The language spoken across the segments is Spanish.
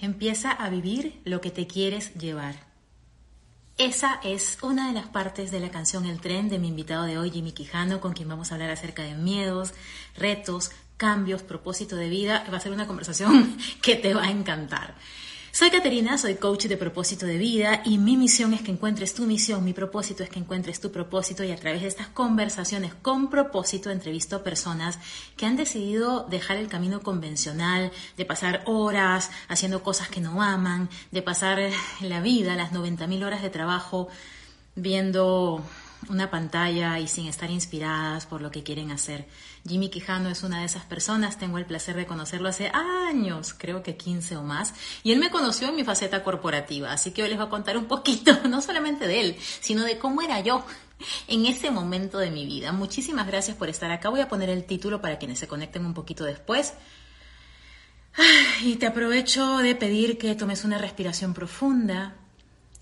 Empieza a vivir lo que te quieres llevar. Esa es una de las partes de la canción El tren de mi invitado de hoy, Jimmy Quijano, con quien vamos a hablar acerca de miedos, retos, cambios, propósito de vida. Va a ser una conversación que te va a encantar. Soy Caterina, soy coach de propósito de vida y mi misión es que encuentres tu misión, mi propósito es que encuentres tu propósito y a través de estas conversaciones con propósito entrevisto a personas que han decidido dejar el camino convencional, de pasar horas haciendo cosas que no aman, de pasar la vida, las 90.000 horas de trabajo viendo una pantalla y sin estar inspiradas por lo que quieren hacer. Jimmy Quijano es una de esas personas, tengo el placer de conocerlo hace años, creo que 15 o más, y él me conoció en mi faceta corporativa, así que hoy les voy a contar un poquito, no solamente de él, sino de cómo era yo en ese momento de mi vida. Muchísimas gracias por estar acá, voy a poner el título para quienes se conecten un poquito después. Y te aprovecho de pedir que tomes una respiración profunda,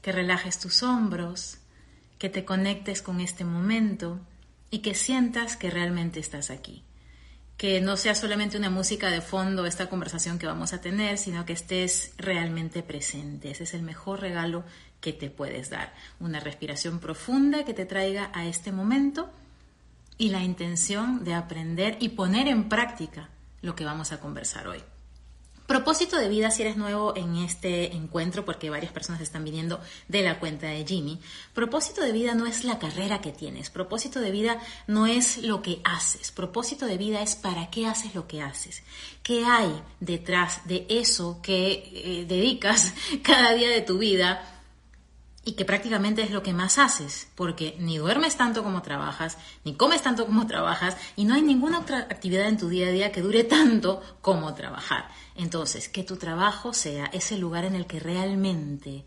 que relajes tus hombros, que te conectes con este momento y que sientas que realmente estás aquí. Que no sea solamente una música de fondo esta conversación que vamos a tener, sino que estés realmente presente. Ese es el mejor regalo que te puedes dar. Una respiración profunda que te traiga a este momento y la intención de aprender y poner en práctica lo que vamos a conversar hoy. Propósito de vida, si eres nuevo en este encuentro, porque varias personas están viniendo de la cuenta de Jimmy, propósito de vida no es la carrera que tienes, propósito de vida no es lo que haces, propósito de vida es para qué haces lo que haces, qué hay detrás de eso que eh, dedicas cada día de tu vida y que prácticamente es lo que más haces, porque ni duermes tanto como trabajas, ni comes tanto como trabajas, y no hay ninguna otra actividad en tu día a día que dure tanto como trabajar. Entonces, que tu trabajo sea ese lugar en el que realmente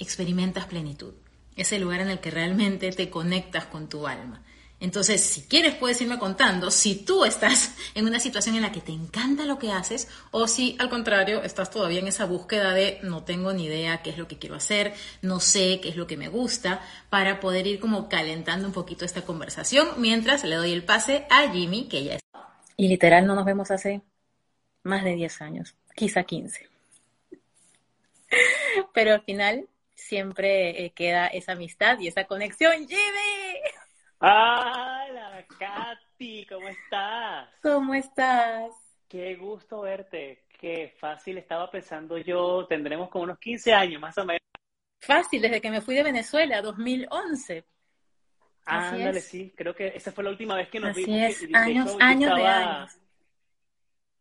experimentas plenitud, ese lugar en el que realmente te conectas con tu alma. Entonces, si quieres, puedes irme contando si tú estás en una situación en la que te encanta lo que haces o si, al contrario, estás todavía en esa búsqueda de no tengo ni idea qué es lo que quiero hacer, no sé qué es lo que me gusta, para poder ir como calentando un poquito esta conversación mientras le doy el pase a Jimmy, que ya está. Y literal no nos vemos hace más de 10 años, quizá 15. Pero al final siempre eh, queda esa amistad y esa conexión. Jimmy. ¡Hola, Katy! ¿Cómo estás? ¿Cómo estás? Qué gusto verte. Qué fácil estaba pensando yo. Tendremos como unos 15 años más o menos. Fácil, desde que me fui de Venezuela, 2011. Ándale, sí. Creo que esa fue la última vez que nos Así vimos. Es. años, años de años.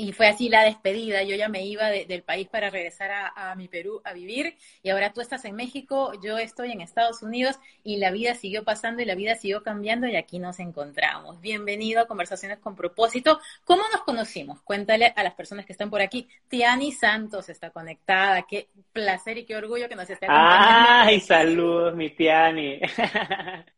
Y fue así la despedida. Yo ya me iba del país para regresar a, mi Perú a vivir. Y ahora tú estás en México, yo estoy en Estados Unidos y la vida siguió pasando y la vida siguió cambiando y aquí nos encontramos. Bienvenido a Conversaciones con Propósito. ¿Cómo nos conocimos? Cuéntale a las personas que están por aquí. Tiani Santos está conectada. Qué placer y qué orgullo que nos esté acompañando. ¡Ay, saludos, mi Tiani!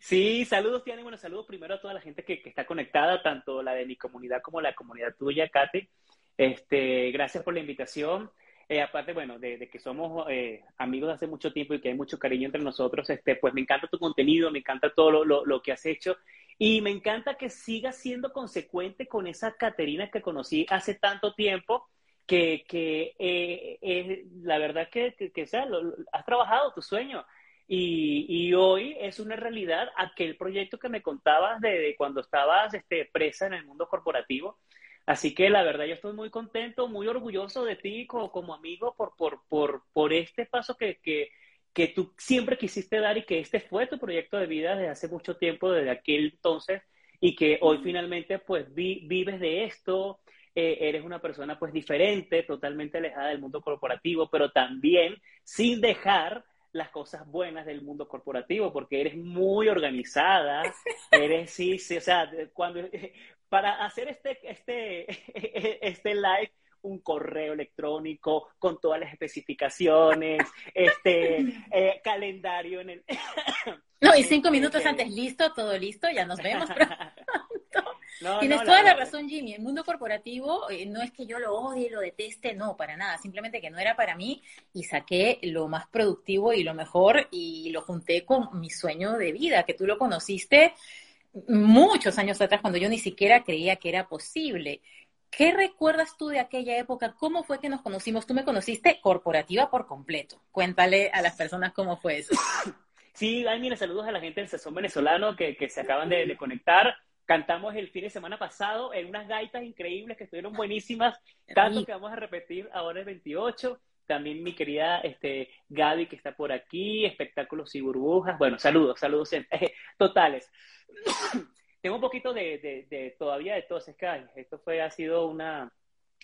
Sí, saludos, Tiani. Bueno, saludos primero a toda la gente que, está conectada, tanto la de mi comunidad como la comunidad tuya, Kate. Este, gracias por la invitación. Eh, aparte, bueno, de, que somos eh, amigos de hace mucho tiempo y que hay mucho cariño entre nosotros, este, pues me encanta tu contenido, me encanta todo lo, que has hecho y me encanta que sigas siendo consecuente con esa Caterina que conocí hace tanto tiempo, que, que eh, la verdad que, que, sea, has trabajado tu sueño. Y, hoy es una realidad aquel proyecto que me contabas de, cuando estabas este, presa en el mundo corporativo. Así que la verdad yo estoy muy contento, muy orgulloso de ti como, como amigo por, por, por, por este paso que, que, que, tú siempre quisiste dar y que este fue tu proyecto de vida desde hace mucho tiempo, desde aquel entonces, y que hoy finalmente pues vives de esto, eh, eres una persona pues diferente, totalmente alejada del mundo corporativo, pero también sin dejar las cosas buenas del mundo corporativo, porque eres muy organizada, eres, sí, sí, o sea, cuando, para hacer este, este, este live, un correo electrónico con todas las especificaciones, este eh, calendario en el... No, y cinco minutos antes, listo, todo listo, ya nos vemos Tienes toda la, razón, Jimmy. El mundo corporativo eh, no es que yo lo odie lo deteste, no, para nada. Simplemente que no era para mí y saqué lo más productivo y lo mejor y lo junté con mi sueño de vida, que tú lo conociste muchos años atrás cuando yo ni siquiera creía que era posible. ¿Qué recuerdas tú de aquella época? ¿Cómo fue que nos conocimos? Tú me conociste corporativa por completo. Cuéntale a las personas cómo fue eso. Sí, ay, mira, saludos a la gente del Sazón venezolano que, se acaban de, conectar. Cantamos el fin de semana pasado en unas gaitas increíbles que estuvieron buenísimas, tanto que vamos a repetir ahora el 28. También mi querida este, Gaby que está por aquí, espectáculos y burbujas. Bueno, saludos, saludos totales. Tengo un poquito de, de, todavía de tos, esto fue, ha sido una,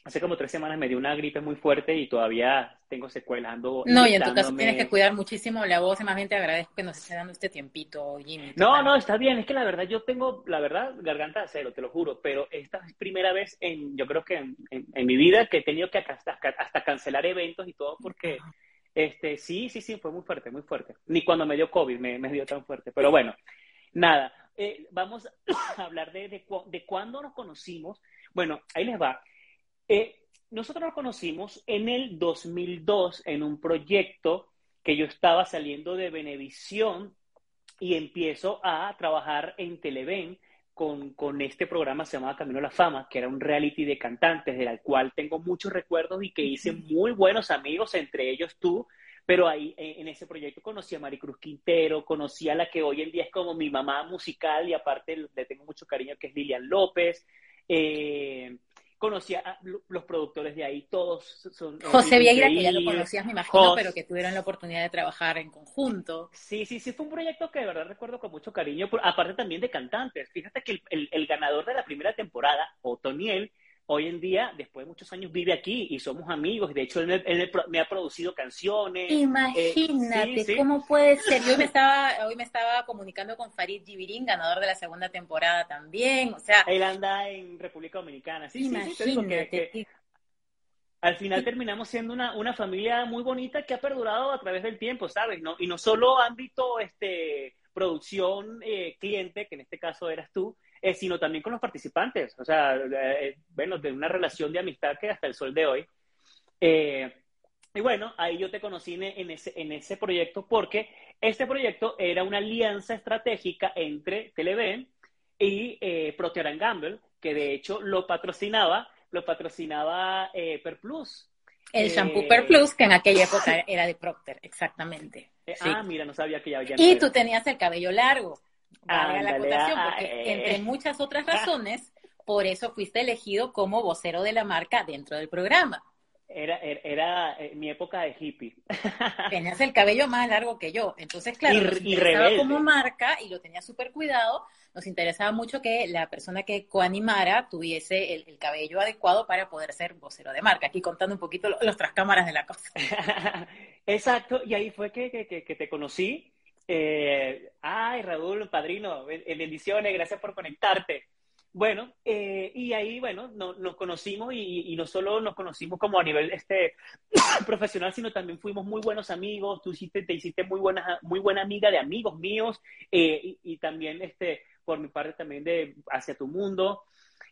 hace como tres semanas me dio una gripe muy fuerte y todavía tengo secuelas. no, y en tu caso tienes que cuidar muchísimo la voz y más bien te agradezco que nos esté dando este tiempito, Jimmy. No, no, está bien. Es que la verdad yo tengo, la verdad, garganta de acero, te lo juro. Pero esta es primera vez en, yo creo que en, en, mi vida que he tenido que hasta, hasta, cancelar eventos y todo porque, este, sí, sí, sí, fue muy fuerte, muy fuerte. Ni cuando me dio COVID me, me dio tan fuerte. Pero bueno, nada. Eh, vamos a hablar de, de, de cuándo nos conocimos. Bueno, ahí les va. Eh, nosotros nos conocimos en el 2002 en un proyecto que yo estaba saliendo de Benevisión y empiezo a trabajar en Televen con, con, este programa se llamaba Camino a la Fama, que era un reality de cantantes, del cual tengo muchos recuerdos y que hice muy buenos amigos, entre ellos tú, pero ahí en ese proyecto conocí a Maricruz Quintero, conocí a la que hoy en día es como mi mamá musical y aparte le tengo mucho cariño, que es Lilian López. Eh, conocía a los productores de ahí, todos son... Eh, José Vieira, que ya lo conocías, me imagino, pero que tuvieron la oportunidad de trabajar en conjunto. Sí, sí, sí, fue un proyecto que de verdad recuerdo con mucho cariño, aparte también de cantantes. Fíjate que el, el ganador de la primera temporada, Otoniel, hoy en día, después de muchos años, vive aquí y somos amigos. De hecho, él me, ha producido canciones. Eh, Imagínate cómo puede ser. Yo hoy me estaba, hoy me estaba comunicando con Farid Givirín, ganador de la segunda temporada también. O sea, él anda en República Dominicana. Sí, imagínate. Sí, al final terminamos siendo una, una, familia muy bonita que ha perdurado a través del tiempo, ¿sabes? ¿No? Y no solo ámbito este, producción, eh, cliente, que en este caso eras tú, eh, sino también con los participantes. O sea, eh, bueno, de una relación de amistad que hasta el sol de hoy. Eh, y bueno, ahí yo te conocí en ese, en ese proyecto porque este proyecto era una alianza estratégica entre Televen y eh, Procter Gamble, que de hecho lo patrocinaba, lo patrocinaba eh, Perplus. El shampoo Perplus, que en aquella época era de Procter, exactamente. Ah, mira, no sabía que ya había. Y tú tenías el cabello largo la acotación, porque entre muchas otras razones, por eso fuiste elegido como vocero de la marca dentro del programa. Era, era, eh, mi época de hippie. Tenías el cabello más largo que yo. Entonces, claro, y, nos como marca y lo tenía súper cuidado. Nos interesaba mucho que la persona que coanimara tuviese el, cabello adecuado para poder ser vocero de marca. Aquí contando un poquito los, tras cámaras de la cosa. Exacto, y ahí fue que, que, que te conocí eh, ay, Raúl, padrino, bendiciones, gracias por conectarte. Bueno, eh, y ahí, bueno, nos conocimos y, no solo nos conocimos como a nivel este, profesional, sino también fuimos muy buenos amigos. Tú hiciste, te hiciste muy buena, muy buena amiga de amigos míos eh, y, también, este, por mi parte, también de hacia tu mundo.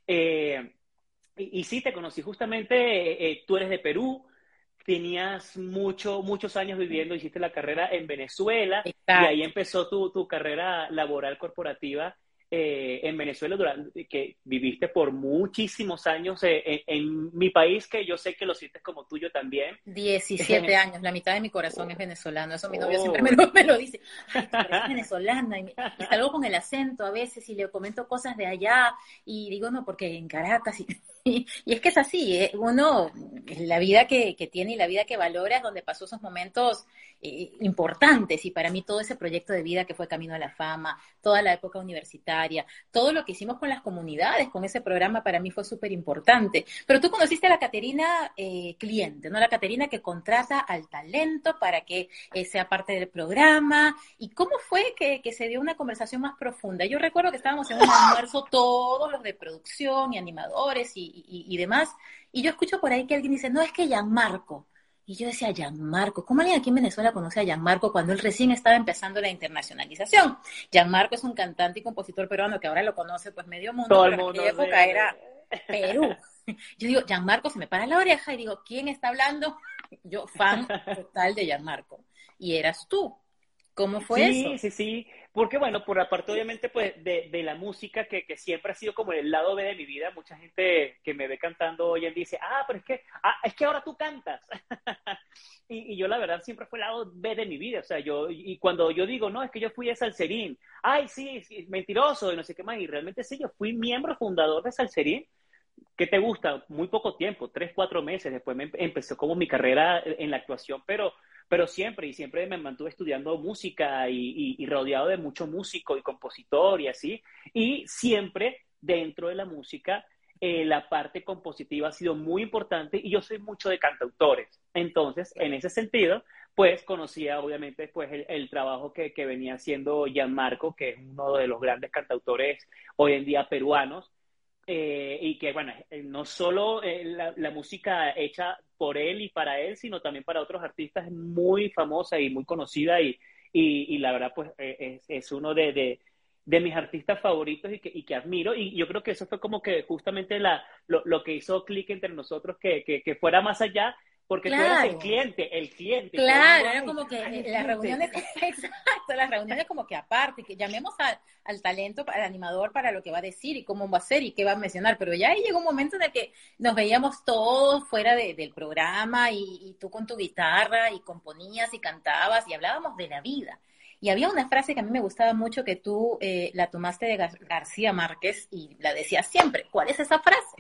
Eh, y, y, sí, te conocí justamente, tú eres de Perú, tenías mucho, muchos años viviendo, hiciste la carrera en Venezuela y ahí empezó tu, tu carrera laboral corporativa eh, en Venezuela, durante, que viviste por muchísimos años eh, en, mi país, que yo sé que lo sientes como tuyo también. 17 años, la mitad de mi corazón es venezolano, eso mi novio oh. siempre me lo, me lo dice. Ay, venezolana, y, me, salgo con el acento a veces y le comento cosas de allá y digo, no, porque en Caracas y y, es que es así, ¿eh? uno, la vida que, que, tiene y la vida que valora es donde pasó esos momentos eh, importantes y para mí todo ese proyecto de vida que fue Camino a la Fama, toda la época universitaria, todo lo que hicimos con las comunidades, con ese programa para mí fue súper importante. Pero tú conociste a la Caterina eh, cliente, ¿no? La Caterina que contrata al talento para que sea parte del programa. ¿Y cómo fue que, que se dio una conversación más profunda? Yo recuerdo que estábamos en un almuerzo todos los de producción y animadores y y, demás. Y yo escucho por ahí que alguien dice, no, es que Gianmarco. Y yo decía, Gianmarco, ¿cómo alguien aquí en Venezuela conoce a Gianmarco cuando él recién estaba empezando la internacionalización? Gianmarco es un cantante y compositor peruano que ahora lo conoce pues medio mundo, Todo pero el mundo en aquella época era Perú. Yo digo, Gianmarco se me para la oreja y digo, ¿quién está hablando? Yo, fan total de Gianmarco. Y eras tú. ¿Cómo fue sí, eso? Sí, sí, sí. Porque bueno, por aparte obviamente pues de, de la música que, siempre ha sido como el lado B de mi vida, mucha gente que me ve cantando hoy en día dice, ah, pero es que, ah, es que ahora tú cantas. y, yo la verdad siempre fue el lado B de mi vida, o sea, yo, y cuando yo digo, no, es que yo fui a Salserín, ay, sí, sí mentiroso y no sé qué más, y realmente sí, yo fui miembro fundador de Salserín, ¿qué te gusta? Muy poco tiempo, tres, cuatro meses, después me empezó como mi carrera en la actuación, pero pero siempre, y siempre me mantuve estudiando música y, y, y, rodeado de mucho músico y compositor y así, y siempre dentro de la música eh, la parte compositiva ha sido muy importante y yo soy mucho de cantautores. Entonces, en ese sentido, pues conocía obviamente pues, el, el trabajo que, que, venía haciendo Gianmarco, que es uno de los grandes cantautores hoy en día peruanos, eh, y que, bueno, eh, no solo eh, la, la, música hecha por él y para él, sino también para otros artistas es muy famosa y muy conocida y, y, la verdad, pues es, es uno de, de, de, mis artistas favoritos y que, y que, admiro. Y yo creo que eso fue como que justamente la, lo, lo que hizo clic entre nosotros, que, que, que fuera más allá porque claro. tú eres el cliente, el cliente. Claro, era como que ay, las reuniones, exacto, las reuniones como que aparte, que llamemos a, al talento, al animador para lo que va a decir y cómo va a ser y qué va a mencionar, pero ya ahí llegó un momento en el que nos veíamos todos fuera de, del programa y, y, tú con tu guitarra y componías y cantabas y hablábamos de la vida. Y había una frase que a mí me gustaba mucho que tú eh, la tomaste de Gar García Márquez y la decías siempre. ¿Cuál es esa frase?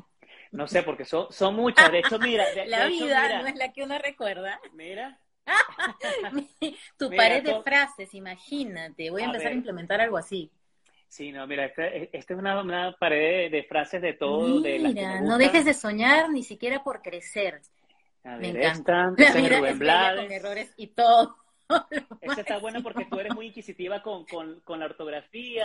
No sé, porque son, son muchas. De hecho, mira. De, la de vida hecho, mira, no es la que uno recuerda. Mira. tu mira, pared de frases, imagínate. Voy a, a empezar ver. a implementar algo así. Sí, no, mira, esta, esta es una, una, pared de, frases de todo. Mira, de no dejes de soñar ni siquiera por crecer. A Me ver, encanta. esta, Rubén Blades. con errores y todo. Esta está buena porque tú eres muy inquisitiva con, con, con la ortografía.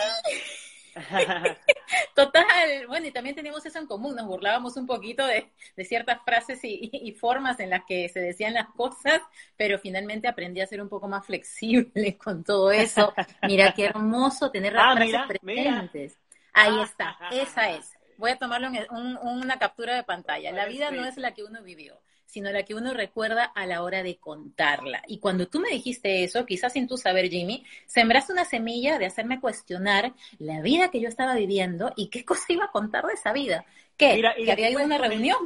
Total, bueno, y también teníamos eso en común, nos burlábamos un poquito de, de ciertas frases y, y, formas en las que se decían las cosas, pero finalmente aprendí a ser un poco más flexible con todo eso. Mira qué hermoso tener las Ah, frases mira, presentes. Ahí está, esa es. Voy a tomarlo en un- una captura de pantalla. La vida no es la que uno vivió, sino la que uno recuerda a la hora de contarla. Y cuando tú me dijiste eso, quizás sin tu saber, Jimmy, sembraste una semilla de hacerme cuestionar la vida que yo estaba viviendo y qué cosa iba a contar de esa vida. ¿Qué? Mira, y ¿Que había ido a una el- reunión?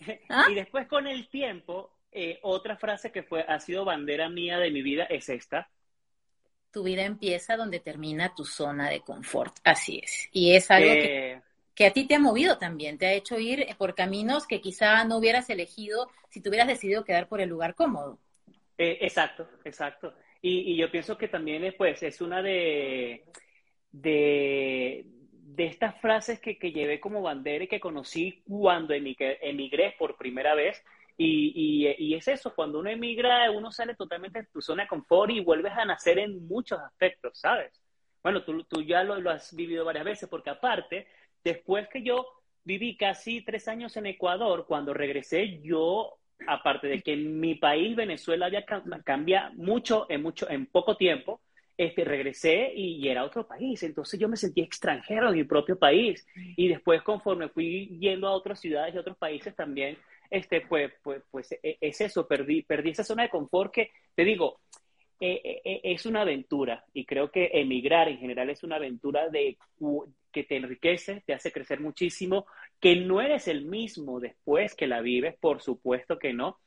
¿Ah? Y después con el tiempo, eh, otra frase que fue, ha sido bandera mía de mi vida es esta. Tu vida empieza donde termina tu zona de confort. Así es. Y es algo que, Eh, que a ti te ha movido también, te ha hecho ir por caminos que quizá no hubieras elegido si te hubieras decidido quedar por el lugar cómodo. Eh, exacto, exacto. Y, y yo pienso que también es, pues, es una de, de, de estas frases que, que llevé como bandera y que conocí cuando emigré, por primera vez. Y, y, y es eso, cuando uno emigra, uno sale totalmente de tu zona de confort y vuelves a nacer en muchos aspectos, ¿sabes? Bueno, tú, tú ya lo, lo has vivido varias veces, porque aparte, después que yo viví casi tres años en Ecuador, cuando regresé, yo aparte de que en mi país, Venezuela, había cam- cambia mucho en, mucho en poco tiempo, este, regresé y, era otro país. Entonces yo me sentí extranjero en mi propio país. Y después, conforme fui yendo a otras ciudades y otros países también, este, pues, pues, pues es eso, perdí, perdí esa zona de confort que, te digo, es una aventura y creo que emigrar en general es una aventura de que te enriquece, te hace crecer muchísimo, que no eres el mismo después que la vives, por supuesto que no,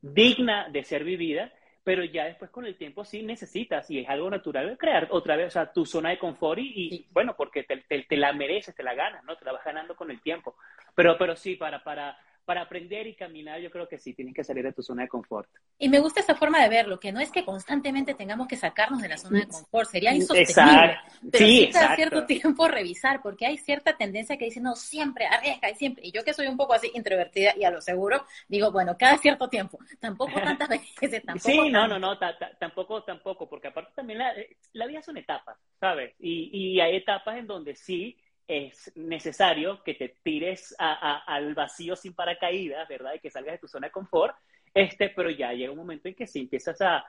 digna de ser vivida, pero ya después con el tiempo sí necesitas y es algo natural crear otra vez, o sea, tu zona de confort y, y bueno, porque te, te, te la mereces, te la ganas, ¿no? Te la vas ganando con el tiempo. Pero, pero sí, para, para, para aprender y caminar, yo creo que sí, tienes que salir de tu zona de confort. Y me gusta esa forma de verlo, que no es que constantemente tengamos que sacarnos de la zona de confort, sería insostenible. Exacto. Pero Sí, exacto. cierto tiempo revisar, porque hay cierta tendencia que dice, no, siempre arriesga y siempre. Y yo que soy un poco así introvertida y a lo seguro, digo, bueno, cada cierto tiempo, tampoco tantas veces, tampoco. Sí, no, no, no, ta- ta- tampoco, tampoco, porque aparte también la, eh, la vida son etapas, ¿sabes? Y, y hay etapas en donde sí es necesario que te tires a- a- al vacío sin paracaídas, ¿verdad? Y que salgas de tu zona de confort. Este, pero ya llega un momento en que si empiezas a...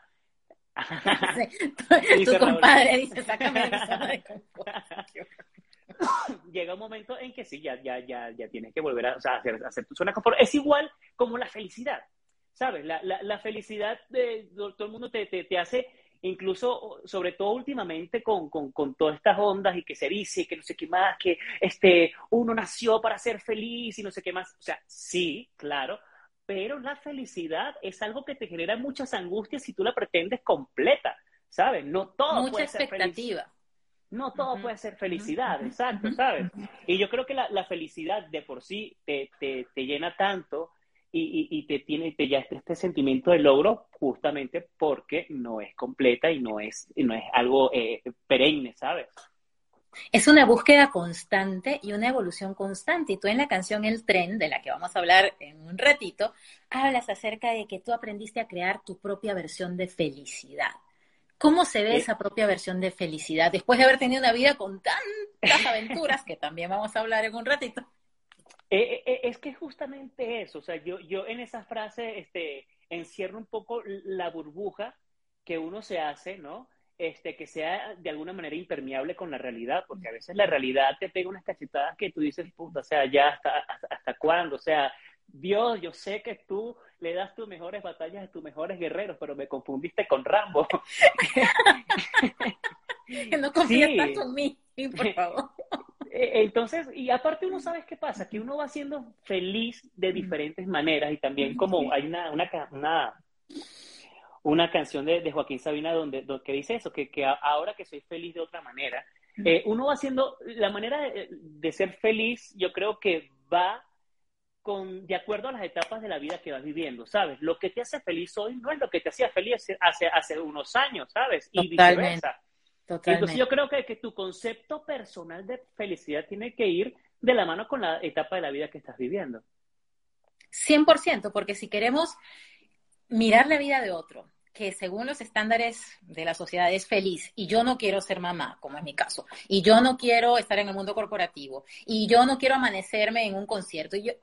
tu, compadre dice, sácame de llega un momento en que sí, ya, ya, ya, ya tienes que volver a, o sea, hacer, hacer tu zona de confort. Es igual como la felicidad, ¿sabes? La, la, la felicidad de todo el mundo te, te, te hace incluso, sobre todo últimamente con, con, con, todas estas ondas y que se dice que no sé qué más, que este, uno nació para ser feliz y no sé qué más. O sea, sí, claro, pero la felicidad es algo que te genera muchas angustias si tú la pretendes completa, ¿sabes? No todo Mucha expectativa. No todo puede ser felicidad, exacto, ¿sabes? Y yo creo que la, la felicidad de por sí te, te, te llena tanto y, y, te tiene te ya este, este, sentimiento de logro justamente porque no es completa y no es, no es algo eh, perenne, ¿sabes? Es una búsqueda constante y una evolución constante. Y tú en la canción El tren, de la que vamos a hablar en un ratito, hablas acerca de que tú aprendiste a crear tu propia versión de felicidad. ¿Cómo se ve esa propia versión de felicidad después de haber tenido una vida con tantas aventuras, que también vamos a hablar en un ratito? Eh, eh, es que justamente eso, o sea, yo, yo en esa frase este, encierro un poco la burbuja que uno se hace, ¿no? Este, que sea de alguna manera impermeable con la realidad, porque a veces la realidad te pega unas cachetadas que tú dices, puta, o sea, ya hasta, hasta, cuándo, o sea, Dios, yo sé que tú le das tus mejores batallas a tus mejores guerreros, pero me confundiste con Rambo. que no confías tanto en mí, por favor. Eh, entonces, y aparte uno sabe qué pasa, que uno va siendo feliz de diferentes maneras y también como hay una, una, una, canción de, Joaquín Sabina donde, que dice eso, que, que, ahora que soy feliz de otra manera, eh, uno va haciendo, la manera de, ser feliz yo creo que va con, de acuerdo a las etapas de la vida que vas viviendo, ¿sabes? Lo que te hace feliz hoy no es lo que te hacía feliz hace, hace unos años, ¿sabes? Y viceversa. Entonces yo creo que, que tu concepto personal de felicidad tiene que ir de la mano con la etapa de la vida que estás viviendo. 100%, porque si queremos mirar la vida de otro, que según los estándares de la sociedad es feliz y yo no quiero ser mamá, como es mi caso, y yo no quiero estar en el mundo corporativo, y yo no quiero amanecerme en un concierto, y yo,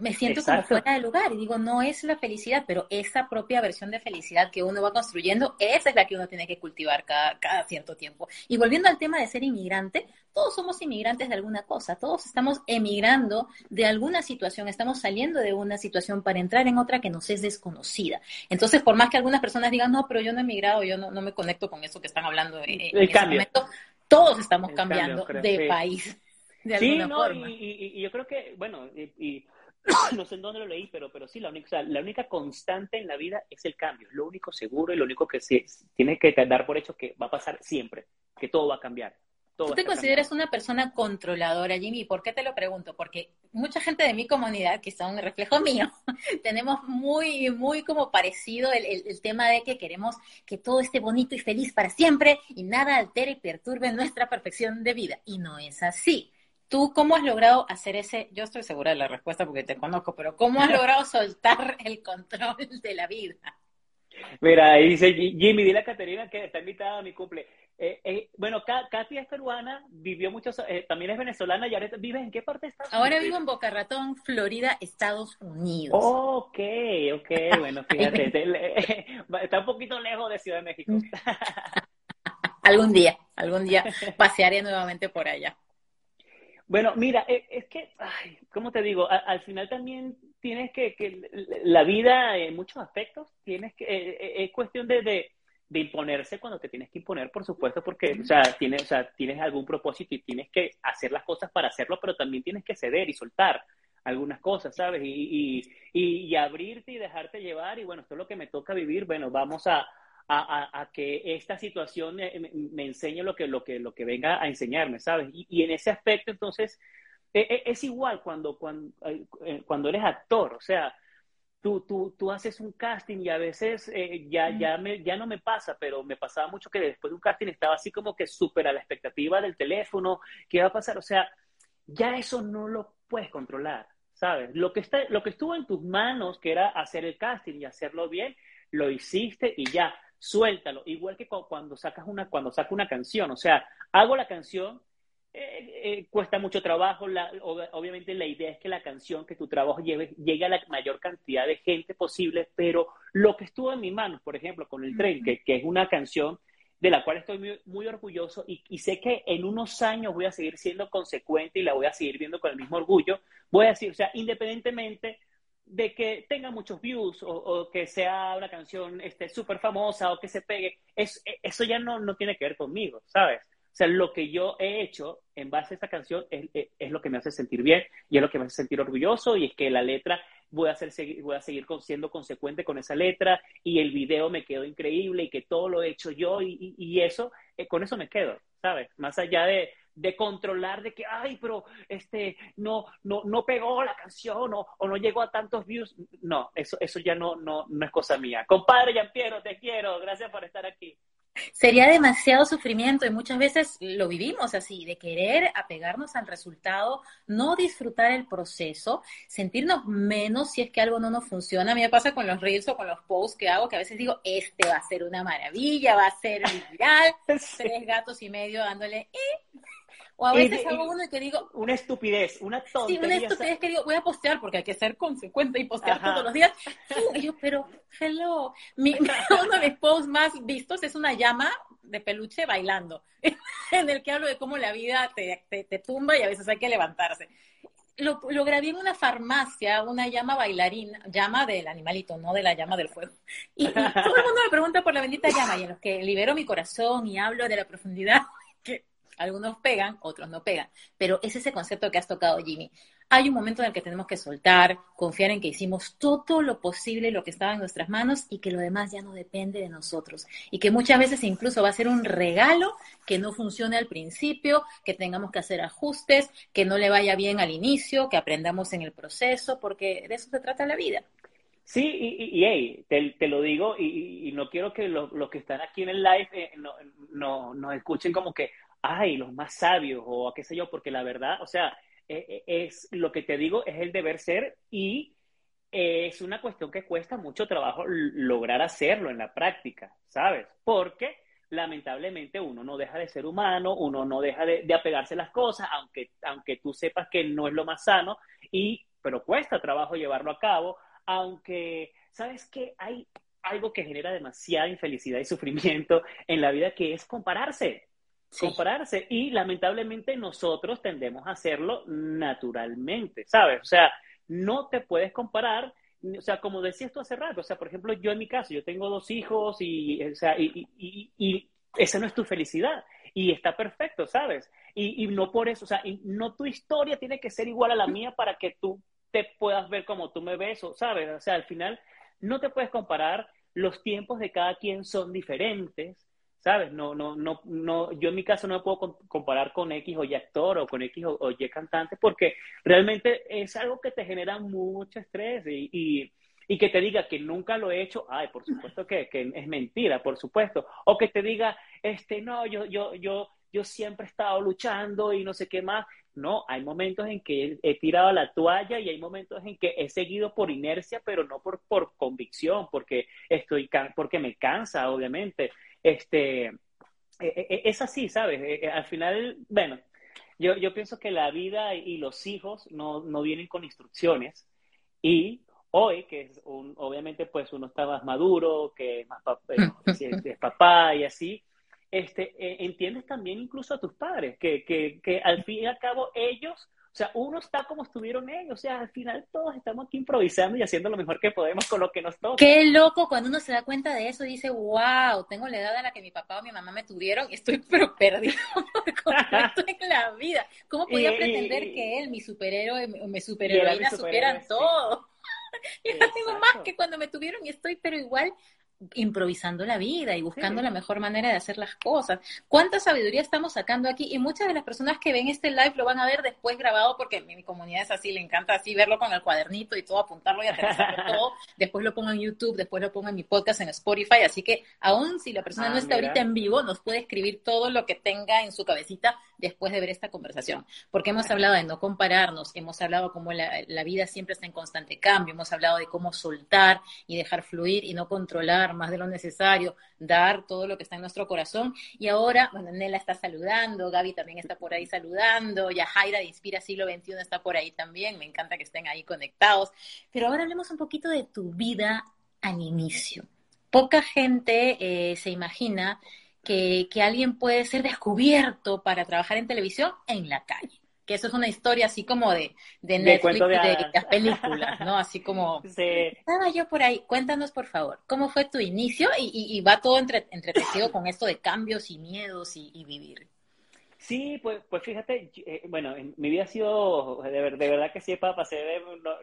me siento como fuera de lugar y digo, no es la felicidad, pero esa propia versión de felicidad que uno va construyendo, esa es la que uno tiene que cultivar cada, cada cierto tiempo. Y volviendo al tema de ser inmigrante, todos somos inmigrantes de alguna cosa, todos estamos emigrando de alguna situación, estamos saliendo de una situación para entrar en otra que nos es desconocida. Entonces, por más que algunas personas digan, no, pero yo no he emigrado, yo no, no me conecto con eso que están hablando en, en ese momento, todos estamos cambiando de país. De sí, no, Y, y, yo creo que, bueno, y no sé en dónde lo leí, pero, pero sí, la única, la única constante en la vida es el cambio. Lo único seguro y lo único que se tiene que dar por hecho que va a pasar siempre, que todo va a cambiar. ¿Tú te consideras una persona controladora, Jimmy? ¿Por qué te lo pregunto? Porque mucha gente de mi comunidad, que son un reflejo mío, tenemos muy, muy como parecido el, el, tema de que queremos que todo esté bonito y feliz para siempre y nada altere y perturbe nuestra perfección de vida. Y no es así. ¿Tú cómo has logrado hacer ese, yo estoy segura de la respuesta porque te conozco, pero cómo has logrado soltar el control de la vida? Mira, ahí dice Jimmy, dile a Caterina que está invitada a mi cumple. Eh, eh, bueno, Katy es peruana, vivió muchos, eh, también es venezolana y ahora vives en qué parte estás? Ahora vivo en Boca Ratón, Florida, Estados Unidos. Ok, ok, bueno, fíjate, está un poquito lejos de Ciudad de México. algún día, algún día pasearé nuevamente por allá. Bueno, mira, e, es que, ay, ¿cómo te digo? al final también tienes que, que, la vida en muchos aspectos, tienes que, eh, eh, es cuestión de, de, imponerse cuando te tienes que imponer, por supuesto, porque, o sea, tienes, o sea, tienes algún propósito y tienes que hacer las cosas para hacerlo, pero también tienes que ceder y soltar algunas cosas, ¿sabes? Y, y, y abrirte y dejarte llevar, y bueno, esto es lo que me toca vivir, bueno, vamos a, a, que esta situación me, enseñe lo que, lo, que, lo que venga a enseñarme, ¿sabes? Y, en ese aspecto, entonces, e, e, es igual cuando, cuando, eh, cuando eres actor, o sea, tú, tú, tú haces un casting y a veces eh, ya, ya, me, ya no me pasa, pero me pasaba mucho que después de un casting estaba así como que súper a la expectativa del teléfono, ¿qué va a pasar? O sea, ya eso no lo puedes controlar, ¿sabes? Lo que, está, lo que estuvo en tus manos, que era hacer el casting y hacerlo bien, lo hiciste y ya suéltalo. Igual que cuando sacas una, cuando saco una canción, o sea, hago la canción, eh, cuesta mucho trabajo. La, obviamente la idea es que la canción, que tu trabajo lleve, llegue a la mayor cantidad de gente posible, pero lo que estuvo en mis manos, por ejemplo, con el tren, que, que es una canción de la cual estoy muy, muy orgulloso y, y, sé que en unos años voy a seguir siendo consecuente y la voy a seguir viendo con el mismo orgullo. Voy a decir, o sea, independientemente de que tenga muchos views o, que sea una canción súper famosa o que se pegue, es, eso ya no, no tiene que ver conmigo, ¿sabes? O sea, lo que yo he hecho en base a esta canción es, es, lo que me hace sentir bien y es lo que me hace sentir orgulloso y es que la letra voy a, hacer, voy a seguir siendo consecuente con esa letra y el video me quedó increíble y que todo lo he hecho yo y, y, eso, eh, con eso me quedo, ¿sabes? Más allá de, de controlar de que, ay, pero este, no, no, no pegó la canción o, o, no llegó a tantos views. No, eso, eso ya no, no, no es cosa mía. Compadre Yampiero, te quiero, gracias por estar aquí sería demasiado sufrimiento y muchas veces lo vivimos así, de querer apegarnos al resultado, no disfrutar el proceso, sentirnos menos si es que algo no nos funciona. A mí me pasa con los reels o con los posts que hago, que a veces digo, este va a ser una maravilla, va a ser viral, tres gatos y medio dándole, eh, o a veces hago uno y que digo... Una estupidez, una tontería. Sí, una estupidez que digo, voy a postear porque hay que ser consecuente y postear todos los días. Y yo, pero, hello. Mi, uno de mis posts más vistos es una llama de peluche bailando, en el que hablo de cómo la vida te, te, tumba y a veces hay que levantarse. Lo, lo, grabé en una farmacia, una llama bailarina, llama del animalito, no de la llama del fuego. Y, y, todo el mundo me pregunta por la bendita llama y en los que libero mi corazón y hablo de la profundidad que algunos pegan, otros no pegan. Pero es ese concepto que has tocado, Jimmy. Hay un momento en el que tenemos que soltar, confiar en que hicimos todo lo posible, lo que estaba en nuestras manos y que lo demás ya no depende de nosotros. Y que muchas veces incluso va a ser un regalo que no funcione al principio, que tengamos que hacer ajustes, que no le vaya bien al inicio, que aprendamos en el proceso, porque de eso se trata la vida. Sí, y, hey, te, lo digo, y, no quiero que los, que están aquí en el live eh, no, no, nos escuchen como que, ay, los más sabios o qué sé yo, porque la verdad, o sea, e, e, es, lo que te digo es el deber ser y es una cuestión que cuesta mucho trabajo lograr hacerlo en la práctica, ¿sabes? Porque lamentablemente uno no deja de ser humano, uno no deja de, apegarse a las cosas, aunque, aunque tú sepas que no es lo más sano, y, pero cuesta trabajo llevarlo a cabo, aunque, ¿sabes qué? Hay algo que genera demasiada infelicidad y sufrimiento en la vida que es compararse compararse. Y lamentablemente nosotros tendemos a hacerlo naturalmente, ¿sabes? O sea, no te puedes comparar, o sea, como decías tú hace rato, o sea, por ejemplo, yo en mi caso, yo tengo dos hijos y, o sea, y, y, y esa no es tu felicidad. Y está perfecto, ¿sabes? Y, y no por eso, o sea, no tu historia tiene que ser igual a la mía para que tú te puedas ver como tú me ves, ¿sabes? O sea, al final no te puedes comparar, los tiempos de cada quien son diferentes, ¿sabes? No, no, no, no, yo en mi caso no me puedo comparar con X o Y actor o con X o, Y cantante porque realmente es algo que te genera mucho estrés y, y, que te diga que nunca lo he hecho, ay, por supuesto que, que, es mentira, por supuesto, o que te diga, este, no, yo, yo, yo, yo siempre he estado luchando y no sé qué más. No, hay momentos en que he tirado la toalla y hay momentos en que he seguido por inercia, pero no por, por convicción, porque estoy, porque me cansa, obviamente este, e, e, e, es así, ¿sabes? al final, bueno, yo, yo pienso que la vida y los hijos no, no vienen con instrucciones y hoy, que es un, obviamente pues uno está más maduro, que es más es, papá y así, este, entiendes también incluso a tus padres, que, que, que al fin y al cabo ellos o sea, uno está como estuvieron ellos. O sea, al final todos estamos aquí improvisando y haciendo lo mejor que podemos con lo que nos toca. Qué loco cuando uno se da cuenta de eso y dice, wow, tengo la edad a la que mi papá o mi mamá me tuvieron y estoy pero perdido en la vida. ¿Cómo podía pretender que él, mi superhéroe o mi superheroína, supieran todo? Yo no tengo más que cuando me tuvieron y estoy pero igual improvisando la vida y buscando la mejor manera de hacer las cosas. ¿Cuánta sabiduría estamos sacando aquí? Y muchas de las personas que ven este live lo van a ver después grabado porque mi, mi comunidad es así, le encanta así verlo con el cuadernito y todo, apuntarlo y aterrizarlo todo. Después lo pongo en YouTube, después lo pongo en mi podcast en Spotify. Así que aún si la persona ah, no está ahorita en vivo, nos puede escribir todo lo que tenga en su cabecita después de ver esta conversación. Porque hemos hablado de no compararnos, hemos hablado cómo la, la vida siempre está en constante cambio, hemos hablado de cómo soltar y dejar fluir y no controlar más de lo necesario, dar todo lo que está en nuestro corazón. Y ahora, bueno, Nela está saludando, Gaby también está por ahí saludando, Yajaira de Inspira Siglo XXI está por ahí también, me encanta que estén ahí conectados. Pero ahora hablemos un poquito de tu vida al inicio. Poca gente eh, se imagina que, que alguien puede ser descubierto para trabajar en televisión en la calle que eso es una historia así como de, de Netflix, de, las películas, ¿no? Así como, estaba yo por ahí, cuéntanos por favor, ¿cómo fue tu inicio? Y, va todo entre, entretejido con esto de cambios y miedos y, vivir. Sí, pues, pues fíjate, eh, bueno, mi vida ha sido, de, verdad que sí, para pasar de,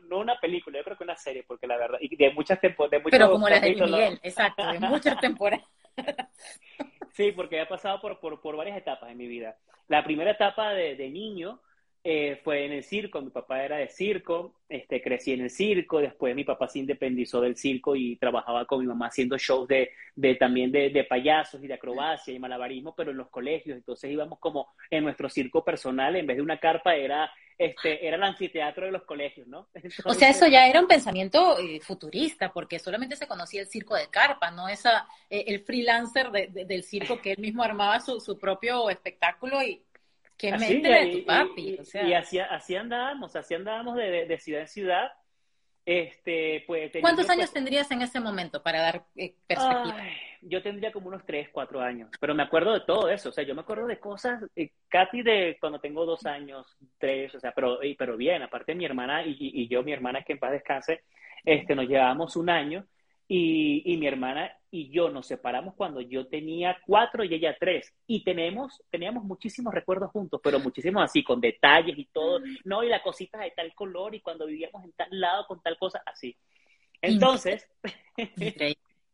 no, una película, yo creo que una serie, porque la verdad, y de muchas temporadas. Pero como la de Miguel, exacto, de muchas temporadas. sí, porque he pasado por, por, por, varias etapas en mi vida. La primera etapa de, de niño, eh, fue en el circo, mi papá era de circo, este, crecí en el circo, después mi papá se independizó del circo y trabajaba con mi mamá haciendo shows de, de también de, de, payasos y de acrobacia y malabarismo, pero en los colegios, entonces íbamos como en nuestro circo personal, en vez de una carpa era, este, era el anfiteatro de los colegios, ¿no? o sea, eso ya era un pensamiento eh, futurista, porque solamente se conocía el circo de carpa, no esa, eh, el freelancer del circo que él mismo armaba su, su propio espectáculo y Qué así, de tu papi. Y, así, así andábamos, así andábamos de, de, ciudad en ciudad. Este, pues, ¿Cuántos años tendrías en ese momento para dar eh, perspectiva? yo tendría como unos 3, 4 años, pero me acuerdo de todo eso, o sea, yo me acuerdo de cosas, eh, Katy de cuando tengo dos años, tres, o sea, pero, pero bien, aparte mi hermana y, y, yo, mi hermana que en paz descanse, este, nos llevábamos un año y, mi hermana y yo nos separamos cuando yo tenía cuatro y ella tres. Y tenemos, teníamos muchísimos recuerdos juntos, pero muchísimos así, con detalles y todo. No, y la cosita de tal color y cuando vivíamos en tal lado con tal cosa, así. Entonces...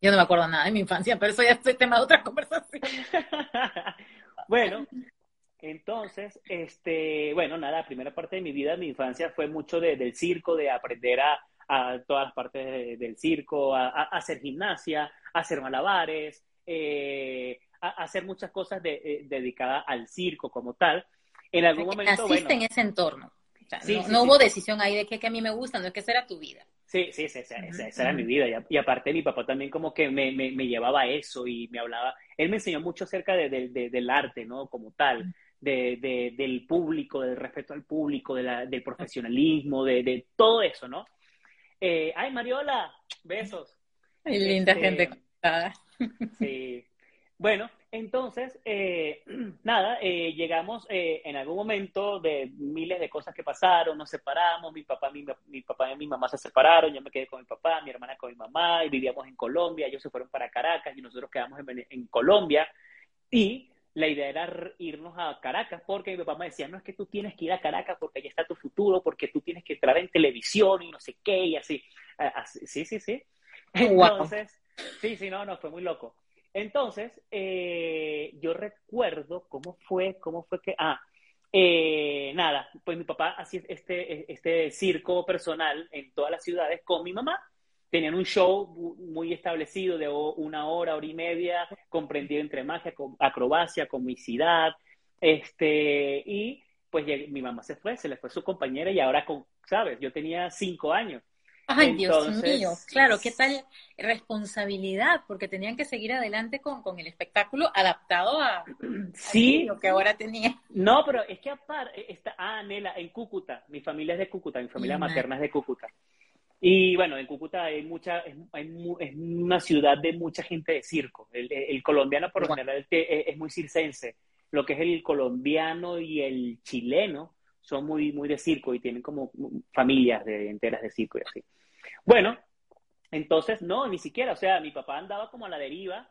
Yo no me acuerdo nada de mi infancia, pero eso ya es tema de otra conversación. bueno, entonces, este, bueno, nada, la primera parte de mi vida, mi infancia fue mucho del circo, de aprender a, a todas las partes del circo, a, hacer gimnasia, a hacer malabares, eh, a, hacer muchas cosas eh, dedicadas al circo como tal. En algún momento. Naciste en ese entorno. no, hubo decisión ahí de que, a mí me gusta, no es que esa era tu vida. Sí, sí, esa, era mi vida. Y, aparte mi papá también como que me, me, llevaba a eso y me hablaba, él me enseñó mucho acerca del arte, ¿no? Como tal, de, del público, del respeto al público, del profesionalismo, de, todo eso, ¿no? Eh, ay, Mariola, besos. Ay, linda este, gente. Sí. Bueno, entonces, eh, nada, eh, llegamos en algún momento de miles de cosas que pasaron, nos separamos, mi papá, mi, mi, papá y mi mamá se separaron, yo me quedé con mi papá, mi hermana con mi mamá, y vivíamos en Colombia, ellos se fueron para Caracas y nosotros quedamos en, en Colombia. Y la idea era irnos a Caracas, porque mi papá me decía, no es que tú tienes que ir a Caracas porque ahí está tu futuro, porque tú tienes que entrar en televisión y no sé qué, y así. sí, sí, sí. Entonces, sí, sí, no, no, fue muy loco. Entonces, eh, yo recuerdo cómo fue, cómo fue que, ah, eh, nada, pues mi papá hacía este, este circo personal en todas las ciudades con mi mamá tenían un show muy establecido de una hora, hora y media, comprendido entre magia, acrobacia, comicidad, este, y pues mi mamá se fue, se le fue su compañera y ahora, con, ¿sabes? Yo tenía cinco años. Ay, Dios mío, claro, qué tal responsabilidad, porque tenían que seguir adelante con, con el espectáculo adaptado a, sí, lo que ahora tenía. No, pero es que aparte, está, ah, Nela, en Cúcuta, mi familia es de Cúcuta, mi familia materna es de Cúcuta. Y bueno, en Cúcuta hay mucha, es, una ciudad de mucha gente de circo. El, colombiano por lo general es, muy circense. Lo que es el colombiano y el chileno son muy, muy de circo y tienen como familias de, enteras de circo y así. Bueno, entonces no, ni siquiera, o sea, mi papá andaba como a la deriva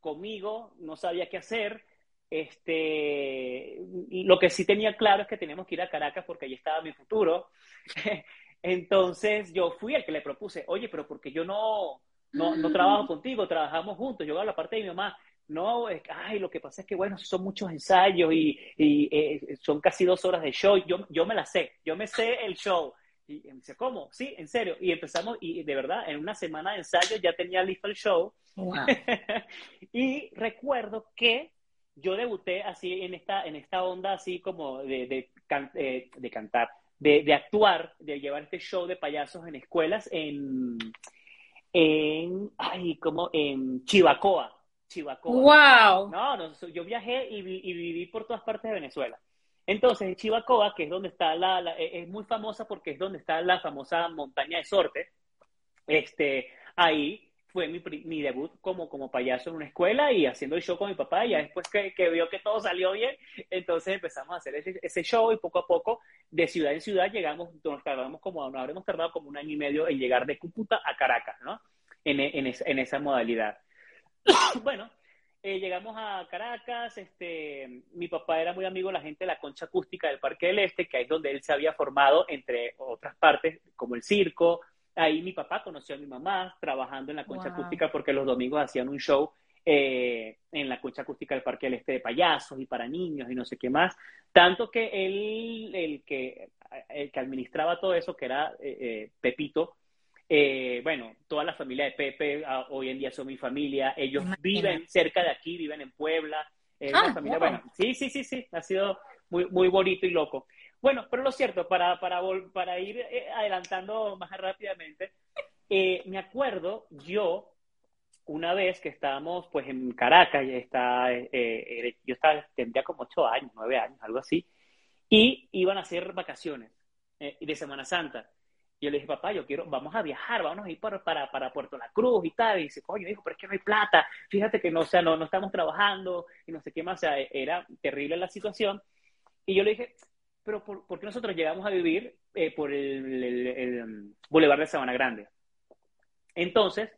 conmigo, no sabía qué hacer. Este, lo que sí tenía claro es que teníamos que ir a Caracas porque allí estaba mi futuro. Entonces yo fui el que le propuse, oye, pero porque yo no, no, no trabajo contigo, trabajamos juntos, yo hago la parte de mi mamá. No, es, ay, lo que pasa es que, bueno, son muchos ensayos y, y eh, son casi dos horas de show. Yo, yo me la sé, yo me sé el show. Y me dice, ¿cómo? Sí, en serio. Y empezamos, y de verdad, en una semana de ensayo ya tenía listo el show. y recuerdo que yo debuté así en esta, en esta onda así como de, de, eh, de cantar, de, actuar, de llevar este show de payasos en escuelas en, en, ay, como en Chivacoa. Chivacoa. ¡Wow! No, no, yo viajé y, y, viví por todas partes de Venezuela. Entonces, en Chivacoa, que es donde está la, e, es muy famosa porque es donde está la famosa montaña de Sorte, este, ahí fue mi, mi, debut como, como payaso en una escuela y haciendo el show con mi papá. Y ya después que, que vio que todo salió bien, entonces empezamos a hacer ese, ese, show y poco a poco, de ciudad en ciudad, llegamos, nos tardamos como, nos habremos tardado como un año y medio en llegar de Cúcuta a Caracas, ¿no? En, en, en esa modalidad. bueno, eh, llegamos a Caracas, este, mi papá era muy amigo de la gente de la concha acústica del Parque del Este, que es donde él se había formado, entre otras partes, como el circo, Ahí mi papá conoció a mi mamá trabajando en la concha acústica porque los domingos hacían un show eh, en la concha acústica del Parque del Este de payasos y para niños y no sé qué más. Tanto que él, el que, el que administraba todo eso, que era eh, eh, Pepito, bueno, toda la familia de Pepe ah, hoy en día son mi familia. Ellos viven cerca de aquí, viven en Puebla. Ah, familia, bueno, sí, sí, sí, sí, ha sido muy, muy bonito y loco. Bueno, pero lo cierto, para, para, para ir eh, adelantando más rápidamente, eh, me acuerdo yo, una vez que estábamos pues en Caracas, ya está, eh, yo estaba, tendría como ocho años, nueve años, algo así, y iban a hacer vacaciones de Semana Santa. Y yo le dije, papá, yo quiero, vamos a viajar, vamos a ir para, para, para Puerto La Cruz y tal. Y dice, coño, hijo, pero es que no hay plata, fíjate que no, o sea, no, no estamos trabajando y no sé qué más, o sea, era terrible la situación. Y yo le dije, pero ¿por, qué nosotros llegamos a vivir eh, por el, el, um, Boulevard de Sabana Grande? Entonces,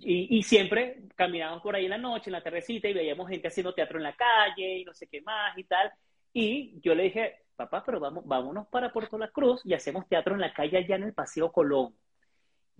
y, siempre caminábamos por ahí en la noche, en la tardecita, y veíamos gente haciendo teatro en la calle y no sé qué más y tal. Y yo le dije, papá, pero vamos, vámonos para Puerto La Cruz y hacemos teatro en la calle allá en el Paseo Colón.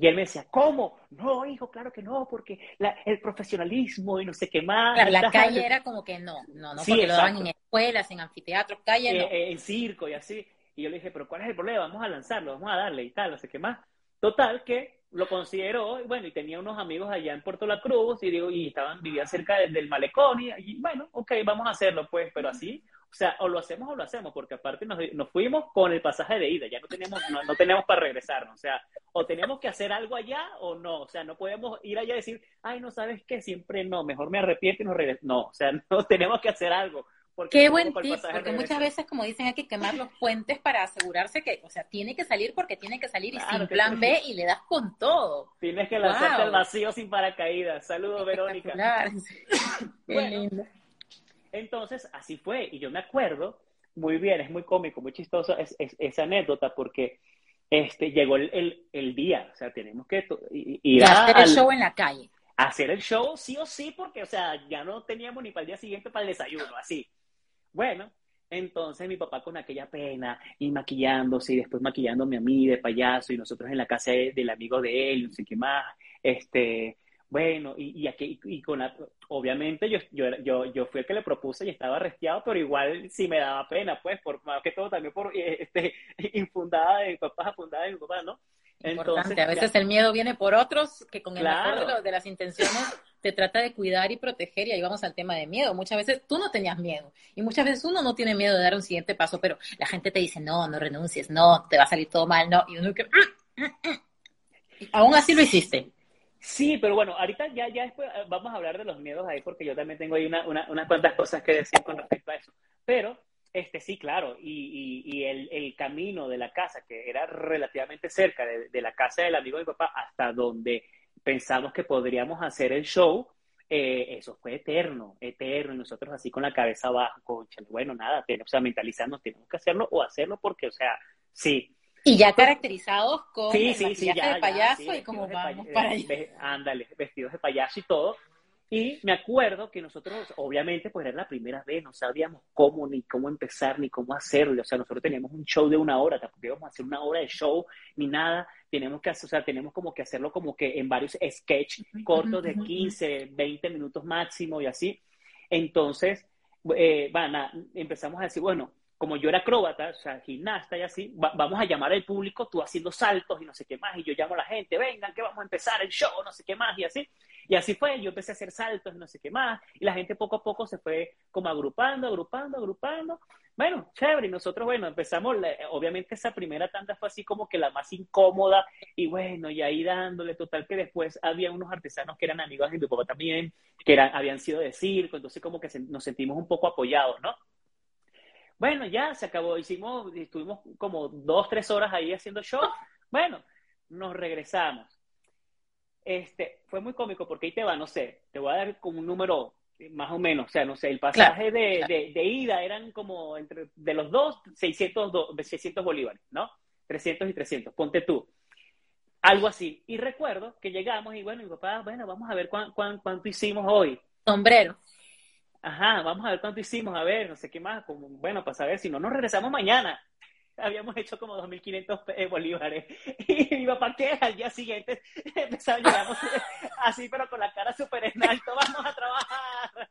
Y él me decía, ¿cómo? No, hijo, claro que no, porque el profesionalismo y no sé qué más. Claro, la calle era como que no, no, no, porque lo daban en escuelas, en anfiteatros, calle no. Eh, en circo y así. Y yo le dije, pero ¿cuál es el problema? Vamos a lanzarlo, vamos a darle y tal, no sé qué más. Total, que lo consideró, bueno, y tenía unos amigos allá en Puerto La Cruz, y digo, y estaban, vivían cerca del malecón, y, y bueno, ok, vamos a hacerlo, pues, pero así o sea, o lo hacemos o lo hacemos, porque aparte nos, nos fuimos con el pasaje de ida, ya no tenemos, no, no, tenemos para regresarnos. O sea, o tenemos que hacer algo allá o no. O sea, no podemos ir allá y decir, ay, no sabes qué, siempre no, mejor me arrepiento y nos regreso. No, o sea, no tenemos que hacer algo. Porque Qué buen tip, porque muchas veces, como dicen, hay que quemar los puentes para asegurarse que, o sea, tiene que salir porque tiene que salir y sin plan B y le das con todo. Tienes que lanzarte al vacío sin paracaídas. Saludos, Verónica. Qué lindo. Entonces, así fue. Y yo me acuerdo, muy bien, es muy cómico, muy chistoso es, esa anécdota porque este, llegó el, el, día, o sea, tenemos que ir a hacer el show en la calle. Hacer el show sí o sí, porque, o sea, ya no teníamos ni para el día siguiente para el desayuno, así. Bueno, entonces mi papá con aquella pena y maquillándose y después maquillándome a mí de payaso y nosotros en la casa del amigo de él, no sé qué más, este, bueno, y, y aquí, y con obviamente yo, yo, yo, yo fui el que le propuse y estaba arresteado, pero igual sí me daba pena, pues, por más que todo también por este, infundada de papás, fundada de mi papá, ¿no? Entonces, a veces el miedo viene por otros que con el mejor de, las intenciones trata de cuidar y proteger y ahí vamos al tema de miedo. Muchas veces tú no tenías miedo y muchas veces uno no tiene miedo de dar un siguiente paso, pero la gente te dice, no, no renuncies, no, te va a salir todo mal, no, y uno que... Aún así lo hiciste. Sí, pero bueno, ahorita ya, ya después eh, vamos a hablar de los miedos ahí porque yo también tengo ahí una, unas cuantas cosas que decir con respecto a eso. Pero, este sí, claro, y, y, el, el, camino de la casa, que era relativamente cerca de, la casa del amigo de mi papá hasta donde pensamos que podríamos hacer el show, eh, eso fue eterno, eterno, y nosotros así con la cabeza abajo, bueno, nada, tenemos, o sea, mentalizarnos, tenemos que hacerlo o hacerlo porque, o sea, sí, y ya caracterizados con sí, sí, sí, ya, de payaso y como vamos para allá. Ándale, vestidos de payaso y todo. Y me acuerdo que nosotros, obviamente, pues era la primera vez, no sabíamos cómo ni cómo empezar ni cómo hacerlo. O sea, nosotros teníamos un show de una hora, tampoco íbamos a hacer una hora de show ni nada. Tenemos que, o sea, tenemos como que hacerlo como que en varios sketches cortos de 15, 20 minutos máximo y así. Entonces, eh, van empezamos a decir, bueno, como yo era acróbata, o sea, gimnasta y así, vamos a llamar al público, tú haciendo saltos y no sé qué más, y yo llamo a la gente, vengan, que vamos a empezar el show, no sé qué más, y así. Y así fue, yo empecé a hacer saltos y no sé qué más, y la gente poco a poco se fue como agrupando, agrupando, agrupando. Bueno, chévere, y nosotros, bueno, empezamos, obviamente esa primera tanda fue así como que la más incómoda, y bueno, y ahí dándole, total que después había unos artesanos que eran amigos de mi papá también, que eran, habían sido de circo, entonces como que nos sentimos un poco apoyados, ¿no? Bueno, ya se acabó, hicimos, estuvimos como dos, tres horas ahí haciendo show, bueno, nos regresamos. Este, fue muy cómico porque ahí te va, no sé, te voy a dar como un número más o menos, o sea, no sé, el pasaje de, de, ida eran como entre, de los dos, 600, 600 bolívares, ¿no? 300 y 300, ponte tú. Algo así. Y recuerdo que llegamos y bueno, mi papá, bueno, vamos a ver cuán, cuánto hicimos hoy. Sombrero. Ajá, vamos a ver cuánto hicimos, a ver, no sé qué más, como, bueno, para saber si no nos regresamos mañana habíamos hecho como 2.500 eh, bolívares. Y mi papá, ¿qué? Al día siguiente empezaba, llegamos así, pero con la cara súper en alto, vamos a trabajar.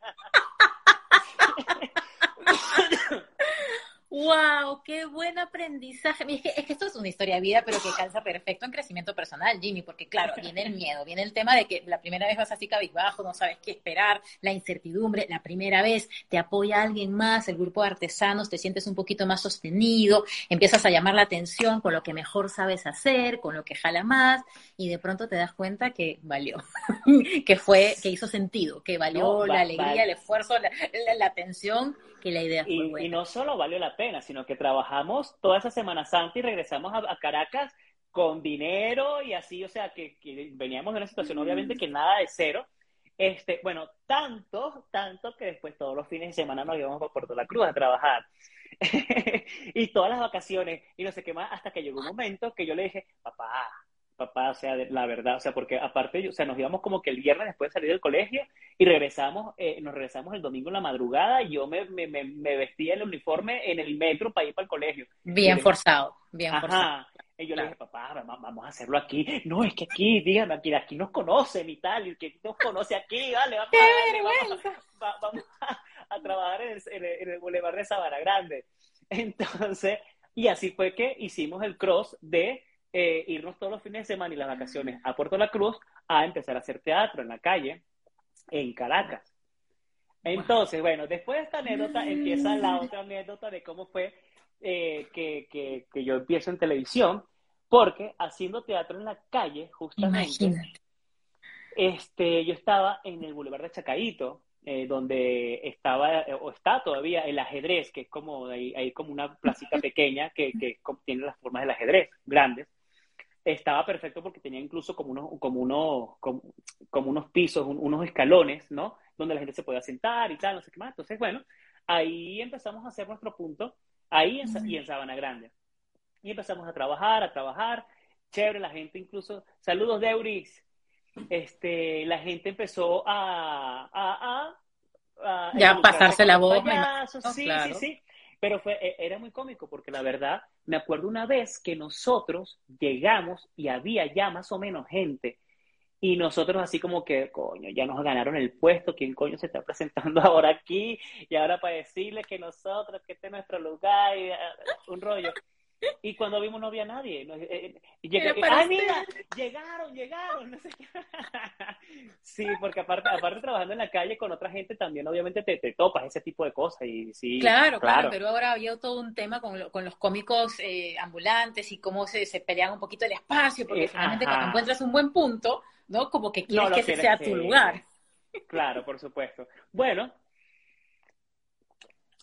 ¡Wow! ¡Qué buen aprendizaje! Es que, es que, esto es una historia de vida, pero que calza perfecto en crecimiento personal, Jimmy, porque claro, viene el miedo, viene el tema de que la primera vez vas así cabizbajo, no sabes qué esperar, la incertidumbre, la primera vez te apoya alguien más, el grupo de artesanos, te sientes un poquito más sostenido, empiezas a llamar la atención con lo que mejor sabes hacer, con lo que jala más, y de pronto te das cuenta que valió, que fue, que hizo sentido, que valió la alegría, el esfuerzo, la, la atención que la idea y, buena. Y no solo valió la pena, sino que trabajamos toda esa Semana Santa y regresamos a, Caracas con dinero y así, o sea, que, veníamos de una situación obviamente que nada de cero. Este, bueno, tanto, tanto que después todos los fines de semana nos íbamos a Puerto La Cruz a trabajar. y todas las vacaciones y no sé qué más, hasta que llegó un momento que yo le dije, papá, papá, o sea, la verdad, o sea, porque aparte, o sea, nos íbamos como que el viernes después de salir del colegio y regresamos, eh, nos regresamos el domingo en la madrugada y yo me, me, me, vestía el uniforme en el metro para ir para el colegio. Bien forzado, bien Ajá. forzado. Y yo le dije, papá, vamos a hacerlo aquí. No, es que aquí, dígame, aquí, aquí nos conocen y tal, y que nos conoce aquí, vale, vamos, a, vamos a, trabajar en el, en el Boulevard de Sabana Grande. Entonces, y así fue que hicimos el cross de eh, irnos todos los fines de semana y las vacaciones a Puerto La Cruz a empezar a hacer teatro en la calle, en Caracas. Entonces, bueno, después de esta anécdota empieza la otra anécdota de cómo fue eh, que, que, yo empiezo en televisión, porque haciendo teatro en la calle, justamente, este, yo estaba en el Boulevard de Chacaito, eh, donde estaba, o está todavía, el ajedrez, que es como, hay, hay como una placita pequeña que, que tiene las formas del ajedrez, grandes estaba perfecto porque tenía incluso como unos, como unos, como, unos pisos, unos escalones, ¿no? Donde la gente se podía sentar y tal, no sé qué más. Entonces, bueno, ahí empezamos a hacer nuestro punto, ahí en, y en Sabana Grande. Y empezamos a trabajar, a trabajar. Chévere, la gente incluso, saludos de. Este, la gente empezó a, a, a, ya pasarse la voz. sí, sí, sí. Pero fue, e, era muy cómico porque la verdad, me acuerdo una vez que nosotros llegamos y había ya más o menos gente. Y nosotros así como que, coño, ya nos ganaron el puesto, ¿quién coño se está presentando ahora aquí? Y ahora para decirles que nosotros, que este es nuestro lugar, y, ah, un rollo. Y cuando vimos no había nadie. Eh, eh, ¡Ay, mira! Llegaron, llegaron. No sé qué. sí, porque aparte, aparte trabajando en la calle con otra gente también obviamente te, te topas ese tipo de cosas. Y, sí, claro, claro, pero ahora había todo un tema con, con los cómicos eh, ambulantes y cómo se, se pelean un poquito el espacio, porque finalmente cuando encuentras un buen punto, ¿no? Como que quieres que ese sea tu lugar. Claro, por supuesto. Bueno,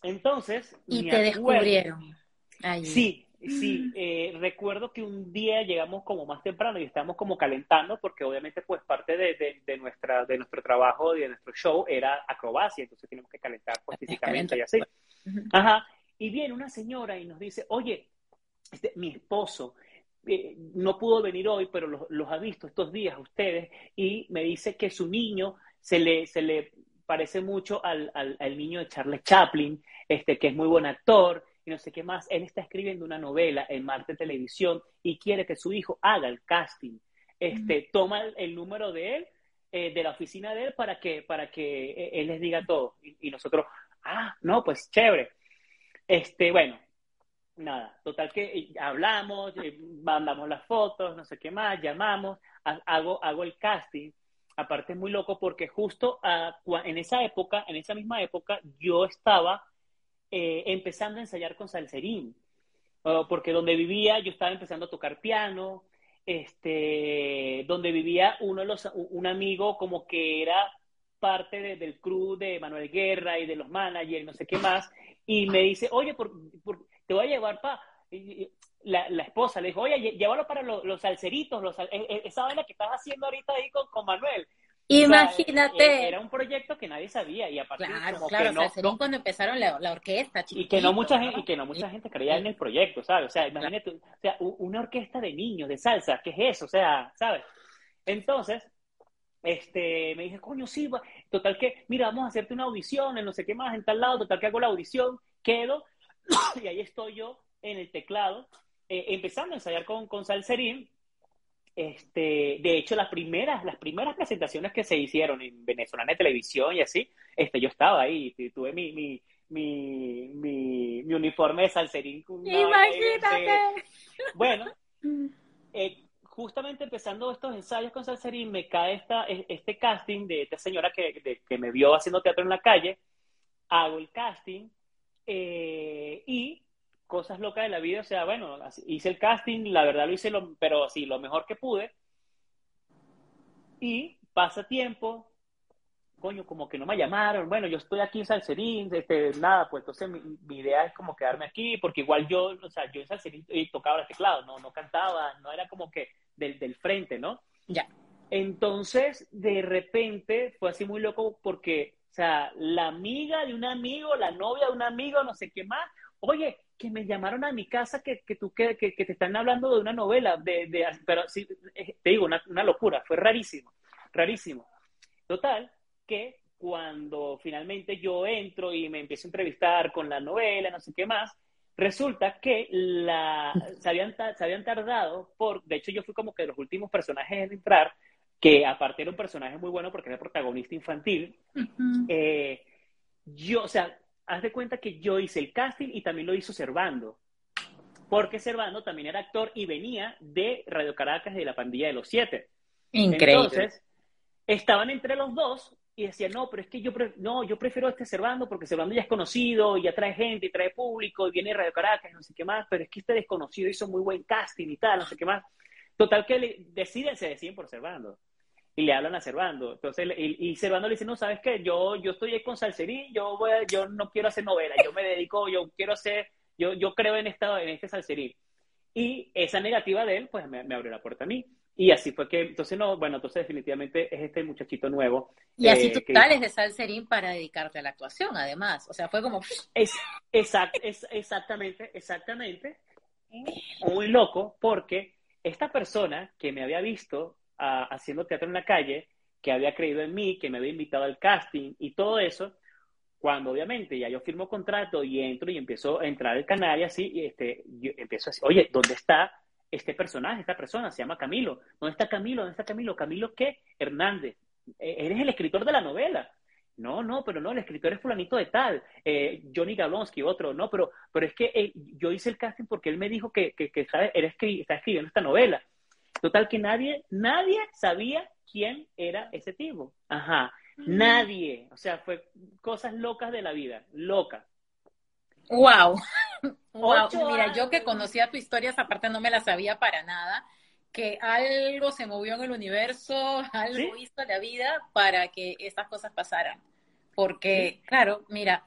entonces... Y te descubrieron. Ahí. Sí, Sí, eh, recuerdo que un día llegamos como más temprano y estábamos como calentando porque obviamente pues parte de, de, nuestra, de nuestro trabajo y de nuestro show era acrobacia, entonces tenemos que calentar pues físicamente y así. Ajá. Y viene una señora y nos dice, oye, este, mi esposo eh, no pudo venir hoy, pero los, los, ha visto estos días ustedes y me dice que su niño se le, se le parece mucho al, al, al niño de Charles Chaplin, este, que es muy buen actor y no sé qué más. Él está escribiendo una novela en Marte Televisión y quiere que su hijo haga el casting. Este, Toma el, número de él, eh, de la oficina de él, para que, para que eh, él les diga todo. Y, nosotros, ah, no, pues chévere. Este, bueno, nada, total que eh, hablamos, mandamos las fotos, no sé qué más, llamamos, hago, hago el casting. Aparte es muy loco porque justo en esa época, en esa misma época, yo estaba eh, empezando a ensayar con salserín, porque donde vivía yo estaba empezando a tocar piano, este, donde vivía uno de los, un amigo como que era parte del crew de Manuel Guerra y de los managers no sé qué más, y me dice, oye, te voy a llevar para... La, la, esposa le dijo, oye, llévalo para los, los salseritos, los, e, e, esa vaina que estás haciendo ahorita ahí con, con Manuel. Imagínate. era un proyecto que nadie sabía y aparte claro, claro, que no, cuando empezaron la, la orquesta, y que no mucha gente y que no mucha gente creía en el proyecto, ¿sabes? O sea, imagínate, o sea, una orquesta de niños de salsa, ¿qué es eso? O sea, ¿sabes? Entonces, este, me dije, coño, sí, total que, mira, vamos a hacerte una audición en no sé qué más, en tal lado, total que hago la audición, quedo, y ahí estoy yo en el teclado, eh, empezando a ensayar con, con Salserín, este, de hecho, las primeras, las primeras presentaciones que se hicieron en Venezolana de Televisión y así, este, yo estaba ahí, tuve mi, mi, mi, mi, uniforme de salserín. Imagínate. Bueno, eh, justamente empezando estos ensayos con salserín, me cae esta, este casting de esta señora que, que me vio haciendo teatro en la calle, hago el casting eh, y cosas locas de la vida, o sea, bueno, hice el casting, la verdad lo hice, lo, pero sí, lo mejor que pude. Y pasa tiempo, coño, como que no me llamaron, bueno, yo estoy aquí en Salserín, este, nada, pues entonces mi, idea es como quedarme aquí, porque igual yo, o sea, yo en Salserín tocaba el teclado, no, no cantaba, no era como que del, del frente, ¿no? Ya. Entonces, de repente, fue así muy loco porque, o sea, la amiga de un amigo, la novia de un amigo, no sé qué más, oye, que me llamaron a mi casa que, que tú que, que, te están hablando de una novela, de, de pero sí, eh, te digo, una, una, locura, fue rarísimo, rarísimo. Total, que cuando finalmente yo entro y me empiezo a entrevistar con la novela, no sé qué más, resulta que la, se, habían, se habían tardado por, de hecho yo fui como que de los últimos personajes en entrar, que aparte era un personaje muy bueno porque era protagonista infantil, eh, yo, o sea, haz de cuenta que yo hice el casting y también lo hizo Servando. Porque Servando también era actor y venía de Radio Caracas de la pandilla de los siete. Increíble. Entonces, estaban entre los dos y decían, no, pero es que yo, no, yo prefiero este Servando porque Servando ya es conocido, y ya trae gente, y trae público, y viene de Radio Caracas, no sé qué más, pero es que este desconocido hizo muy buen casting y tal, no sé qué más. Total que le, deciden, se deciden por Servando y le hablan a Servando. Entonces, y, y, Servando le dice, no, ¿sabes qué? Yo, yo estoy ahí con Salserín, yo, voy yo no quiero hacer novela, yo me dedico, yo quiero hacer, yo, yo creo en, esta, en este Salserín. Y esa negativa de él, pues me, abrió la puerta a mí. Y así fue que, entonces no, bueno, entonces definitivamente es este muchachito nuevo. Y así tú sales de Salserín para dedicarte a la actuación, además. O sea, fue como... Es, exact, es, exactamente, exactamente. Muy loco, porque esta persona que me había visto haciendo teatro en la calle, que había creído en mí, que me había invitado al casting y todo eso, cuando obviamente ya yo firmo contrato y entro y empiezo a entrar al canal y así, y este, yo empiezo a decir, oye, ¿dónde está este personaje, esta persona? Se llama Camilo. ¿Dónde está Camilo? ¿Dónde está Camilo? ¿Camilo qué? Hernández. E, eres el escritor de la novela. No, no, pero no, el escritor es fulanito de tal, eh, Johnny Galonsky, otro, no, pero, pero es que eh, yo hice el casting porque él me dijo que, que, que está, escribiendo esta novela. Total que nadie, nadie sabía quién era ese tipo. Ajá. Nadie. O sea, fue cosas locas de la vida. Locas. Wow. wow. Mira, yo que conocía tu historia, esa parte no me la sabía para nada. Que algo se movió en el universo, algo hizo la vida para que estas cosas pasaran. Porque, claro, mira,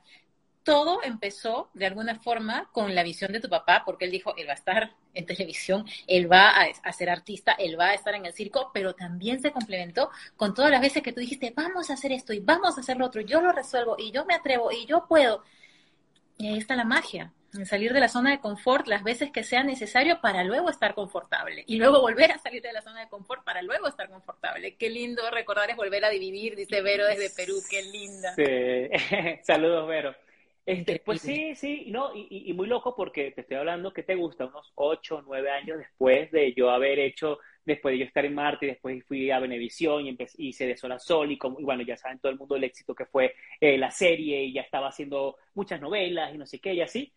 todo empezó de alguna forma con la visión de tu papá, porque él dijo, él va a estar en televisión, él va a, ser artista, él va a estar en el circo, pero también se complementó con todas las veces que tú dijiste, vamos a hacer esto y vamos a hacer lo otro, yo lo resuelvo y yo me atrevo y yo puedo. Y ahí está la magia, en salir de la zona de confort las veces que sea necesario para luego estar confortable y luego volver a salir de la zona de confort para luego estar confortable. Qué lindo recordar es volver a dividir, dice Vero desde Perú, qué linda. Sí. Saludos, Vero. Este, pues sí, sí, no, y, muy loco porque te estoy hablando que te gusta unos ocho, nueve años después de yo haber hecho, después de yo estar en Marte, y después fui a Venevisión y empecé, hice de Sol a Sol y, como, y bueno, ya saben todo el mundo el éxito que fue eh, la serie y ya estaba haciendo muchas novelas y no sé qué y así.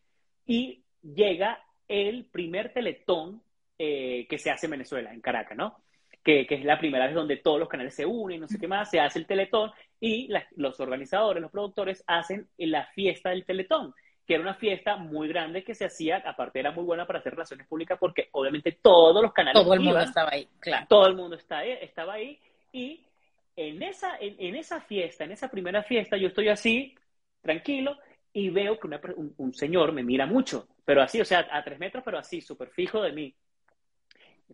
Y llega el primer teletón eh, que se hace en Venezuela, en Caracas, ¿no? Que, que, es la primera vez donde todos los canales se unen, no sé qué más, se hace el teletón y los organizadores, los productores hacen la fiesta del Teletón, que era una fiesta muy grande que se hacía, aparte era muy buena para hacer relaciones públicas porque obviamente todos los canales todo el mundo estaba ahí, claro. Todo el mundo estaba ahí, estaba ahí y en esa, en, esa fiesta, en esa primera fiesta, yo estoy así, tranquilo, y veo que un, señor me mira mucho, pero así, o sea, a tres metros, pero así, súper fijo de mí.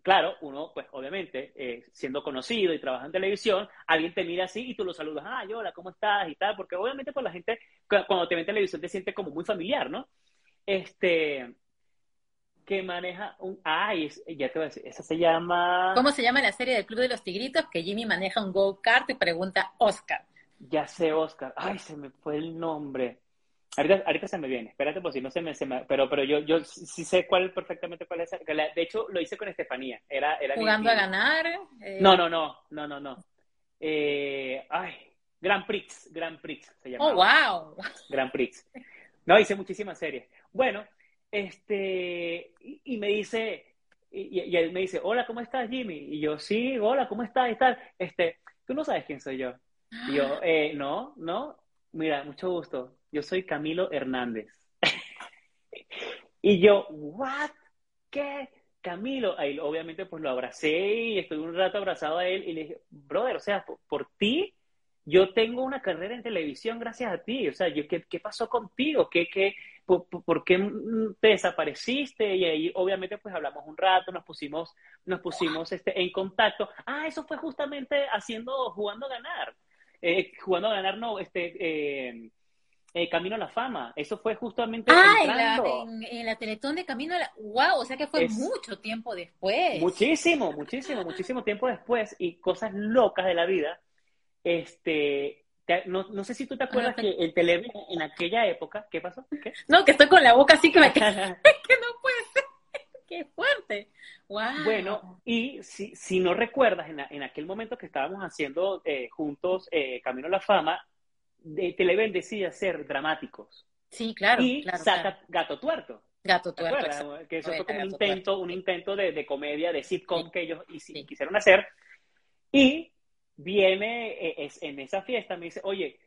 Claro, uno, pues obviamente, eh, siendo conocido y trabajando en televisión, alguien te mira así y tú lo saludas, ah, hola, ¿cómo estás? y tal, porque obviamente pues la gente cuando te ve en televisión te siente como muy familiar, ¿no? Este, que maneja un, ay, ya te voy a decir, esa se llama... ¿Cómo se llama la serie del Club de los Tigritos? Que Jimmy maneja un go-kart y pregunta Oscar. Ya sé, Oscar. Ay, se me fue el nombre. Ahorita, ahorita se me viene, espérate, pues si no se me, se me, pero, pero yo, yo sí sé cuál perfectamente cuál es. De hecho, lo hice con Estefanía. Era, era Jugando a ganar. Eh. No, no, no, no, no, no. Eh, ay, Grand Prix, Grand Prix se llama. Oh, wow. Grand Prix. No, hice muchísimas series. Bueno, este, y, me dice, y, él me dice, hola, ¿cómo estás, Jimmy? Y yo, sí, hola, ¿cómo estás? Y tal, este, tú no sabes quién soy yo. Y yo, eh, no, no, mira, mucho gusto yo soy Camilo Hernández. y yo, ¿what? ¿Qué? Camilo, ahí obviamente pues lo abracé y estuve un rato abrazado a él y le dije, brother, o sea, por, ti, yo tengo una carrera en televisión gracias a ti, o sea, yo, ¿qué, qué pasó contigo? ¿Qué, qué, por, qué te desapareciste? Y ahí obviamente pues hablamos un rato, nos pusimos, nos pusimos este, en contacto. Ah, eso fue justamente haciendo, jugando a ganar. Eh, jugando a ganar, no, este, eh, eh, Camino a la Fama. Eso fue justamente. Ah, en la, en, la, Teletón de Camino a la. ¡Wow! O sea que fue mucho tiempo después. Muchísimo, muchísimo, muchísimo tiempo después. Y cosas locas de la vida. Este. no, no sé si tú te acuerdas que el Televen en aquella época. ¿Qué pasó? ¿Qué? No, que estoy con la boca así que me. que no puede ser. ¡Qué fuerte! Wow. Bueno, y si, si no recuerdas, en, en aquel momento que estábamos haciendo eh, juntos eh, Camino a la Fama, de Televen decide ser dramáticos. Sí, claro. Y saca Gato Tuerto. Gato Tuerto. Que eso fue como un intento, un intento de, comedia, de sitcom que ellos quisieron hacer. Y viene e, en esa fiesta, me dice, oye,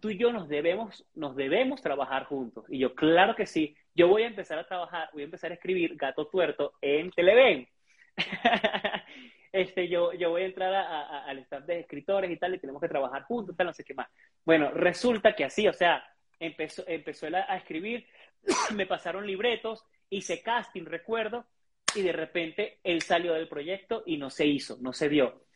tú y yo nos debemos, nos debemos trabajar juntos. Y yo, claro que sí, yo voy a empezar a trabajar, voy a empezar a escribir Gato Tuerto en Televen. este, yo, yo voy a entrar al staff de escritores y tal, y tenemos que trabajar juntos, tal, no sé qué más. Bueno, resulta que así, o sea, empezó, empezó él a, escribir, me pasaron libretos, hice casting, recuerdo, y de repente él salió del proyecto y no se hizo, no se dio.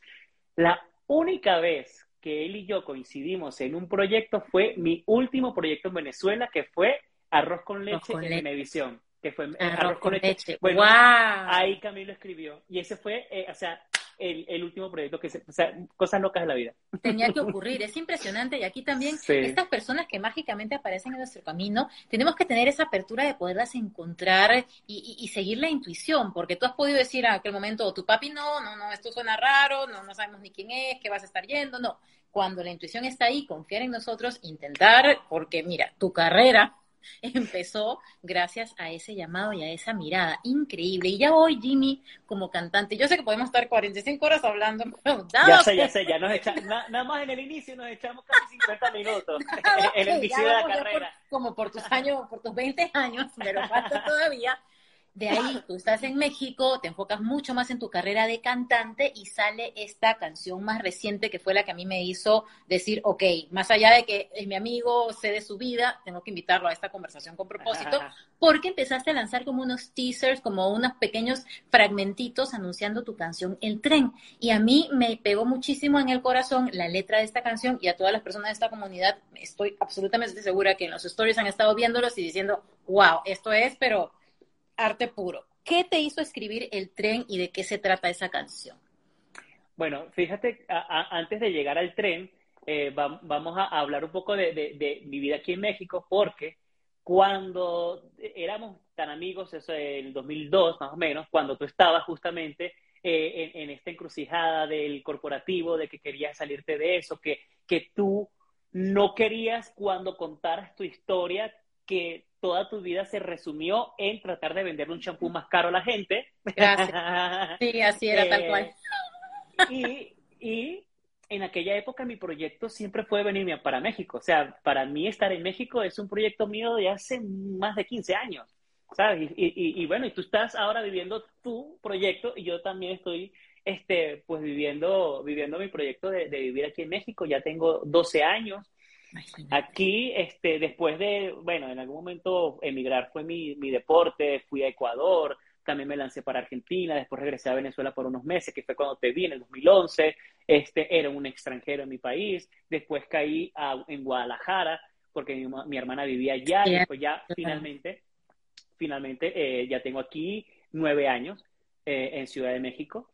La única vez que él y yo coincidimos en un proyecto fue mi último proyecto en Venezuela, que fue Arroz con leche en Televisión que fue Arroz, con leche. Bueno, ahí Camilo escribió. Y ese fue, eh, o sea, el, último proyecto que se, o sea, cosas locas de la vida. Tenía que ocurrir, es impresionante. Y aquí también, estas personas que mágicamente aparecen en nuestro camino, tenemos que tener esa apertura de poderlas encontrar y, seguir la intuición, porque tú has podido decir a aquel momento, tu papi no, no, no, esto suena raro, no, no sabemos ni quién es, qué vas a estar yendo, no. Cuando la intuición está ahí, confiar en nosotros, intentar, porque mira, tu carrera empezó gracias a ese llamado y a esa mirada increíble. Y ya hoy, Jimmy, como cantante, yo sé que podemos estar 45 horas hablando. ya sé, ya sé, ya nos echamos, nada más en el inicio nos echamos casi 50 minutos en el inicio de la carrera. como por tus años, por tus 20 años, pero falta todavía. De ahí tú estás en México, te enfocas mucho más en tu carrera de cantante y sale esta canción más reciente que fue la que a mí me hizo decir, ok, más allá de que es mi amigo, sé de su vida, tengo que invitarlo a esta conversación con propósito, porque empezaste a lanzar como unos teasers, como unos pequeños fragmentitos anunciando tu canción El tren. Y a mí me pegó muchísimo en el corazón la letra de esta canción y a todas las personas de esta comunidad estoy absolutamente segura que en los stories han estado viéndolos y diciendo, wow, esto es, pero arte puro. ¿Qué te hizo escribir El tren y de qué se trata esa canción? Bueno, fíjate, antes de llegar al tren, eh, vamos a hablar un poco de, mi vida aquí en México, porque cuando éramos tan amigos, eso el 2002 más o menos, cuando tú estabas justamente eh, en, esta encrucijada del corporativo, de que querías salirte de eso, que, que tú no querías cuando contaras tu historia que toda tu vida se resumió en tratar de vender un champú más caro a la gente. Gracias. Sí, así era tal cual. Eh, y, en aquella época mi proyecto siempre fue venirme para México. O sea, para mí estar en México es un proyecto mío de hace más de 15 años, ¿sabes? Y, bueno, y tú estás ahora viviendo tu proyecto y yo también estoy, este, pues viviendo, viviendo mi proyecto de, vivir aquí en México. Ya tengo 12 años. Aquí, este, después de, bueno, en algún momento emigrar fue mi, mi deporte, fui a Ecuador, también me lancé para Argentina, después regresé a Venezuela por unos meses, que fue cuando te vi en el 2011, este, era un extranjero en mi país, después caí en Guadalajara, porque mi, hermana vivía allá, y después ya finalmente, finalmente eh, ya tengo aquí nueve años eh, en Ciudad de México.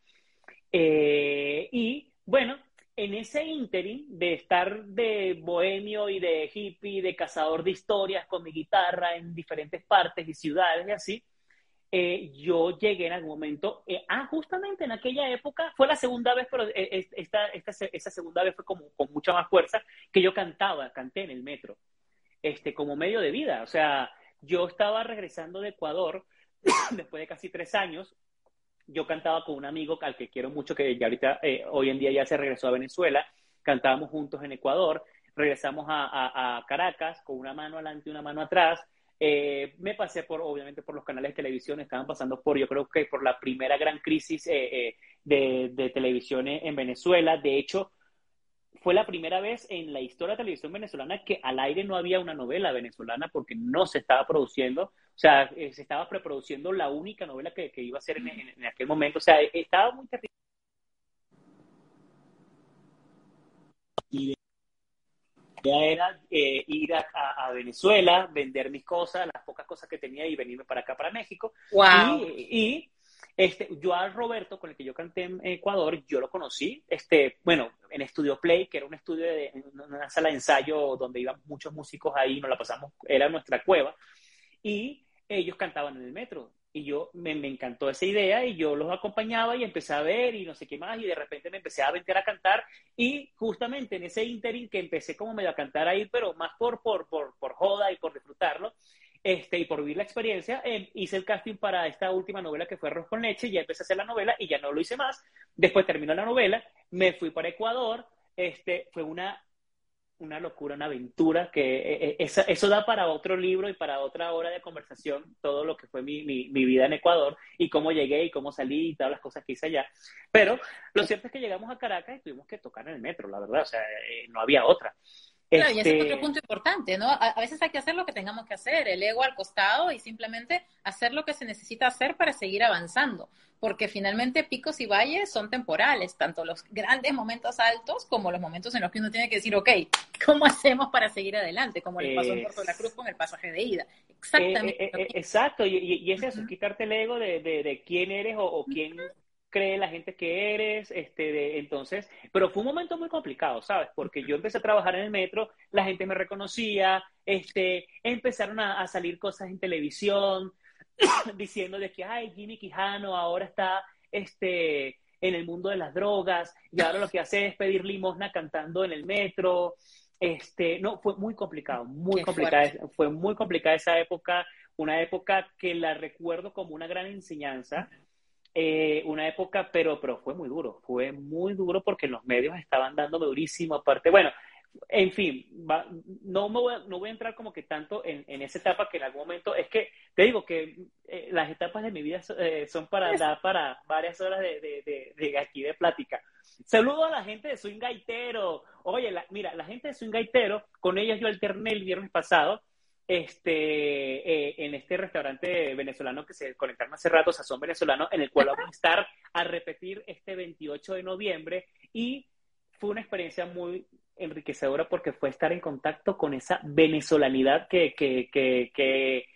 Eh, y bueno, en ese ínterin de estar de bohemio y de hippie, de cazador de historias con mi guitarra en diferentes partes y ciudades y así, eh, yo llegué en algún momento, eh, ah, justamente en aquella época, fue la segunda vez, pero eh, esta, esta, esa segunda vez fue como con mucha más fuerza, que yo cantaba, canté en el metro, este, como medio de vida. O sea, yo estaba regresando de Ecuador después de casi tres años, yo cantaba con un amigo al que quiero mucho, que ya ahorita, hoy en día ya se regresó a Venezuela, cantábamos juntos en Ecuador, regresamos a, a Caracas con una mano adelante y una mano atrás, eh, me pasé por, obviamente, por los canales de televisión, estaban pasando por, yo creo que por la primera gran crisis eh, eh, de, de, televisión en Venezuela. De hecho, fue la primera vez en la historia de televisión venezolana que al aire no había una novela venezolana porque no se estaba produciendo, o sea, se estaba preproduciendo la única novela que, iba a ser en, en, aquel momento, o sea, estaba muy terrible. era eh, ir a, Venezuela, vender mis cosas, las pocas cosas que tenía y venirme para acá, para México. Y, este, yo a Roberto, con el que yo canté en Ecuador, yo lo conocí, este, bueno, en Estudio Play, que era un estudio de una sala de ensayo donde iban muchos músicos ahí, nos la pasamos, era nuestra cueva, y ellos cantaban en el metro. Y yo me, encantó esa idea y yo los acompañaba y empecé a ver y no sé qué más. Y de repente me empecé a aventar a cantar. Y justamente en ese interín que empecé como medio a cantar ahí, pero más por, por, por, por joda y por disfrutarlo, este, y por vivir la experiencia, em, hice el casting para esta última novela que fue Arroz con Leche, ya empecé a hacer la novela y ya no lo hice más. Después terminó la novela, me fui para Ecuador, este, fue una una locura, una aventura, que eh, eh, eso, da para otro libro y para otra hora de conversación, todo lo que fue mi, mi, vida en Ecuador y cómo llegué y cómo salí y todas las cosas que hice allá. Pero lo cierto es que llegamos a Caracas y tuvimos que tocar en el metro, la verdad, o sea, eh, no había otra. Claro, y ese es otro este punto importante, ¿no? A, veces hay que hacer lo que tengamos que hacer, el ego al costado y simplemente hacer lo que se necesita hacer para seguir avanzando, porque finalmente picos y valles son temporales, tanto los grandes momentos altos como los momentos en los que uno tiene que decir, ok, ¿cómo hacemos para seguir adelante? Como le pasó en Puerto de la Cruz con el pasaje de ida. Exactamente. Eh, eh, eh, exacto, y, es eso, quitarte el ego de, de, quién eres o, quién cree la gente que eres, este, de, entonces, pero fue un momento muy complicado, ¿sabes? Porque yo empecé a trabajar en el metro, la gente me reconocía, este, empezaron a, salir cosas en televisión diciendo de que, ay, Jimmy Quijano ahora está, este, en el mundo de las drogas y ahora lo que hace es pedir limosna cantando en el metro. Este, no, fue muy complicado, muy complicada, fue muy complicada esa época, una época que la recuerdo como una gran enseñanza, eh, una época, pero, pero fue muy duro, fue muy duro porque los medios estaban dándome durísimo, aparte, bueno, en fin, no, me voy a, no voy a entrar como que tanto en, en, esa etapa que en algún momento, es que te digo que eh, las etapas de mi vida eh, son para dar para varias horas de, de, de, aquí de plática. Saludo a la gente de Swing Gaitero. Oye, mira, la gente de Swing Gaitero, con ellos yo alterné el viernes pasado, este, eh, en este restaurante venezolano que se conectaron hace rato, Sazón Venezolano, en el cual vamos a estar a repetir este 28 de noviembre y fue una experiencia muy enriquecedora porque fue estar en contacto con esa venezolanidad que, que, que, que,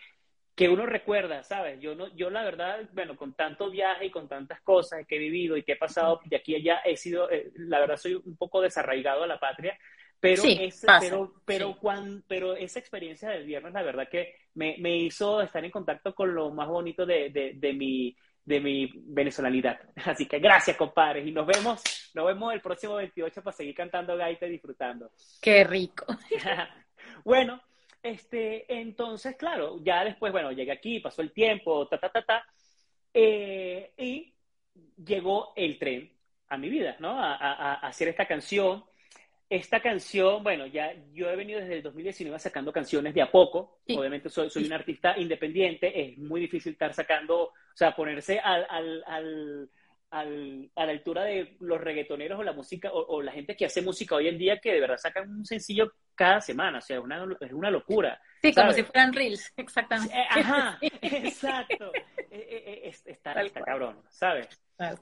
que uno recuerda, ¿sabes? Yo, no, yo la verdad, bueno, con tanto viaje y con tantas cosas que he vivido y que he pasado de aquí a allá, he sido, eh, la verdad, soy un poco desarraigado a la patria, pero, pero, pero, pero esa experiencia del viernes, la verdad que me, me, hizo estar en contacto con lo más bonito de, de, de, mi, de mi venezolanidad. Así que gracias, compadres. Y nos vemos, nos vemos el próximo 28 para seguir cantando gaita y disfrutando. Qué rico. bueno, este, entonces, claro, ya después, bueno, llegué aquí, pasó el tiempo, ta, ta, ta, ta. Eh, y llegó el tren a mi vida, ¿no? A, a, a, hacer esta canción. Esta canción, bueno, ya yo he venido desde el 2019 sacando canciones de a poco. Obviamente soy, soy un artista independiente, es muy difícil estar sacando, o sea, ponerse al, al, al, al a la altura de los reggaetoneros o la música, o, o, la gente que hace música hoy en día que de verdad sacan un sencillo cada semana, o sea, una, es una locura. Sí, ¿sabes? como si fueran reels, exactamente. Ajá, exacto. Está, está cabrón, ¿sabes?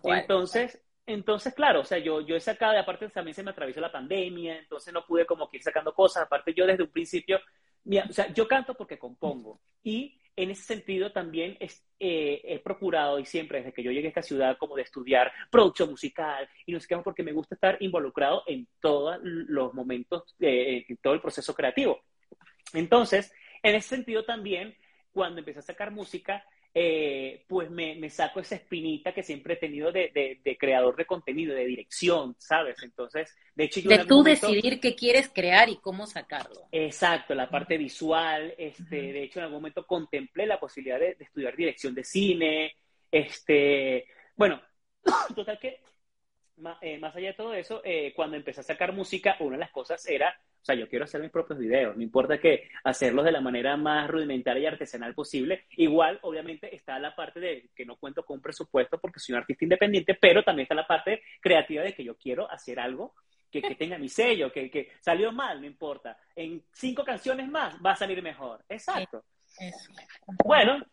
Entonces, entonces, claro, o sea, yo, yo he sacado, y aparte también se me atravesó la pandemia, entonces no pude como que ir sacando cosas, aparte yo desde un principio, mira, o sea, yo canto porque compongo y en ese sentido también es, eh, he procurado y siempre desde que yo llegué a esta ciudad como de estudiar producción musical y no sé qué porque me gusta estar involucrado en todos los momentos, eh, en todo el proceso creativo. Entonces, en ese sentido también, cuando empecé a sacar música, eh, pues me, me, saco esa espinita que siempre he tenido de, de, de, creador de contenido, de dirección, ¿sabes? Entonces, de hecho, yo de tú momento, decidir qué quieres crear y cómo sacarlo. Exacto, la parte visual, este, uh -huh. de hecho, en algún momento contemplé la posibilidad de, de, estudiar dirección de cine, este, bueno, total que, eh, más allá de todo eso, eh, cuando empecé a sacar música, una de las cosas era o sea, yo quiero hacer mis propios videos, no importa que hacerlos de la manera más rudimentaria y artesanal posible. Igual, obviamente, está la parte de que no cuento con un presupuesto porque soy un artista independiente, pero también está la parte creativa de que yo quiero hacer algo que, tenga mi sello, que, salió mal, no importa. En cinco canciones más va a salir mejor. Exacto. Bueno,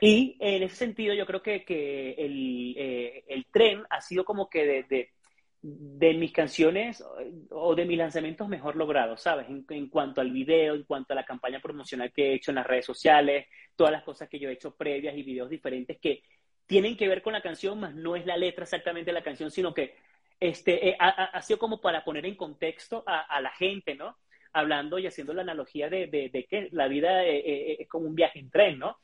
y en ese sentido yo creo que, que el, eh, el, tren ha sido como que de, de de mis canciones o de mis lanzamientos mejor logrados, ¿sabes? En, cuanto al video, en cuanto a la campaña promocional que he hecho en las redes sociales, todas las cosas que yo he hecho previas y videos diferentes que tienen que ver con la canción, más no es la letra exactamente de la canción, sino que este, eh, ha, ha, sido como para poner en contexto a, la gente, ¿no? Hablando y haciendo la analogía de, de, de que la vida es, eh, es como un viaje en tren, ¿no?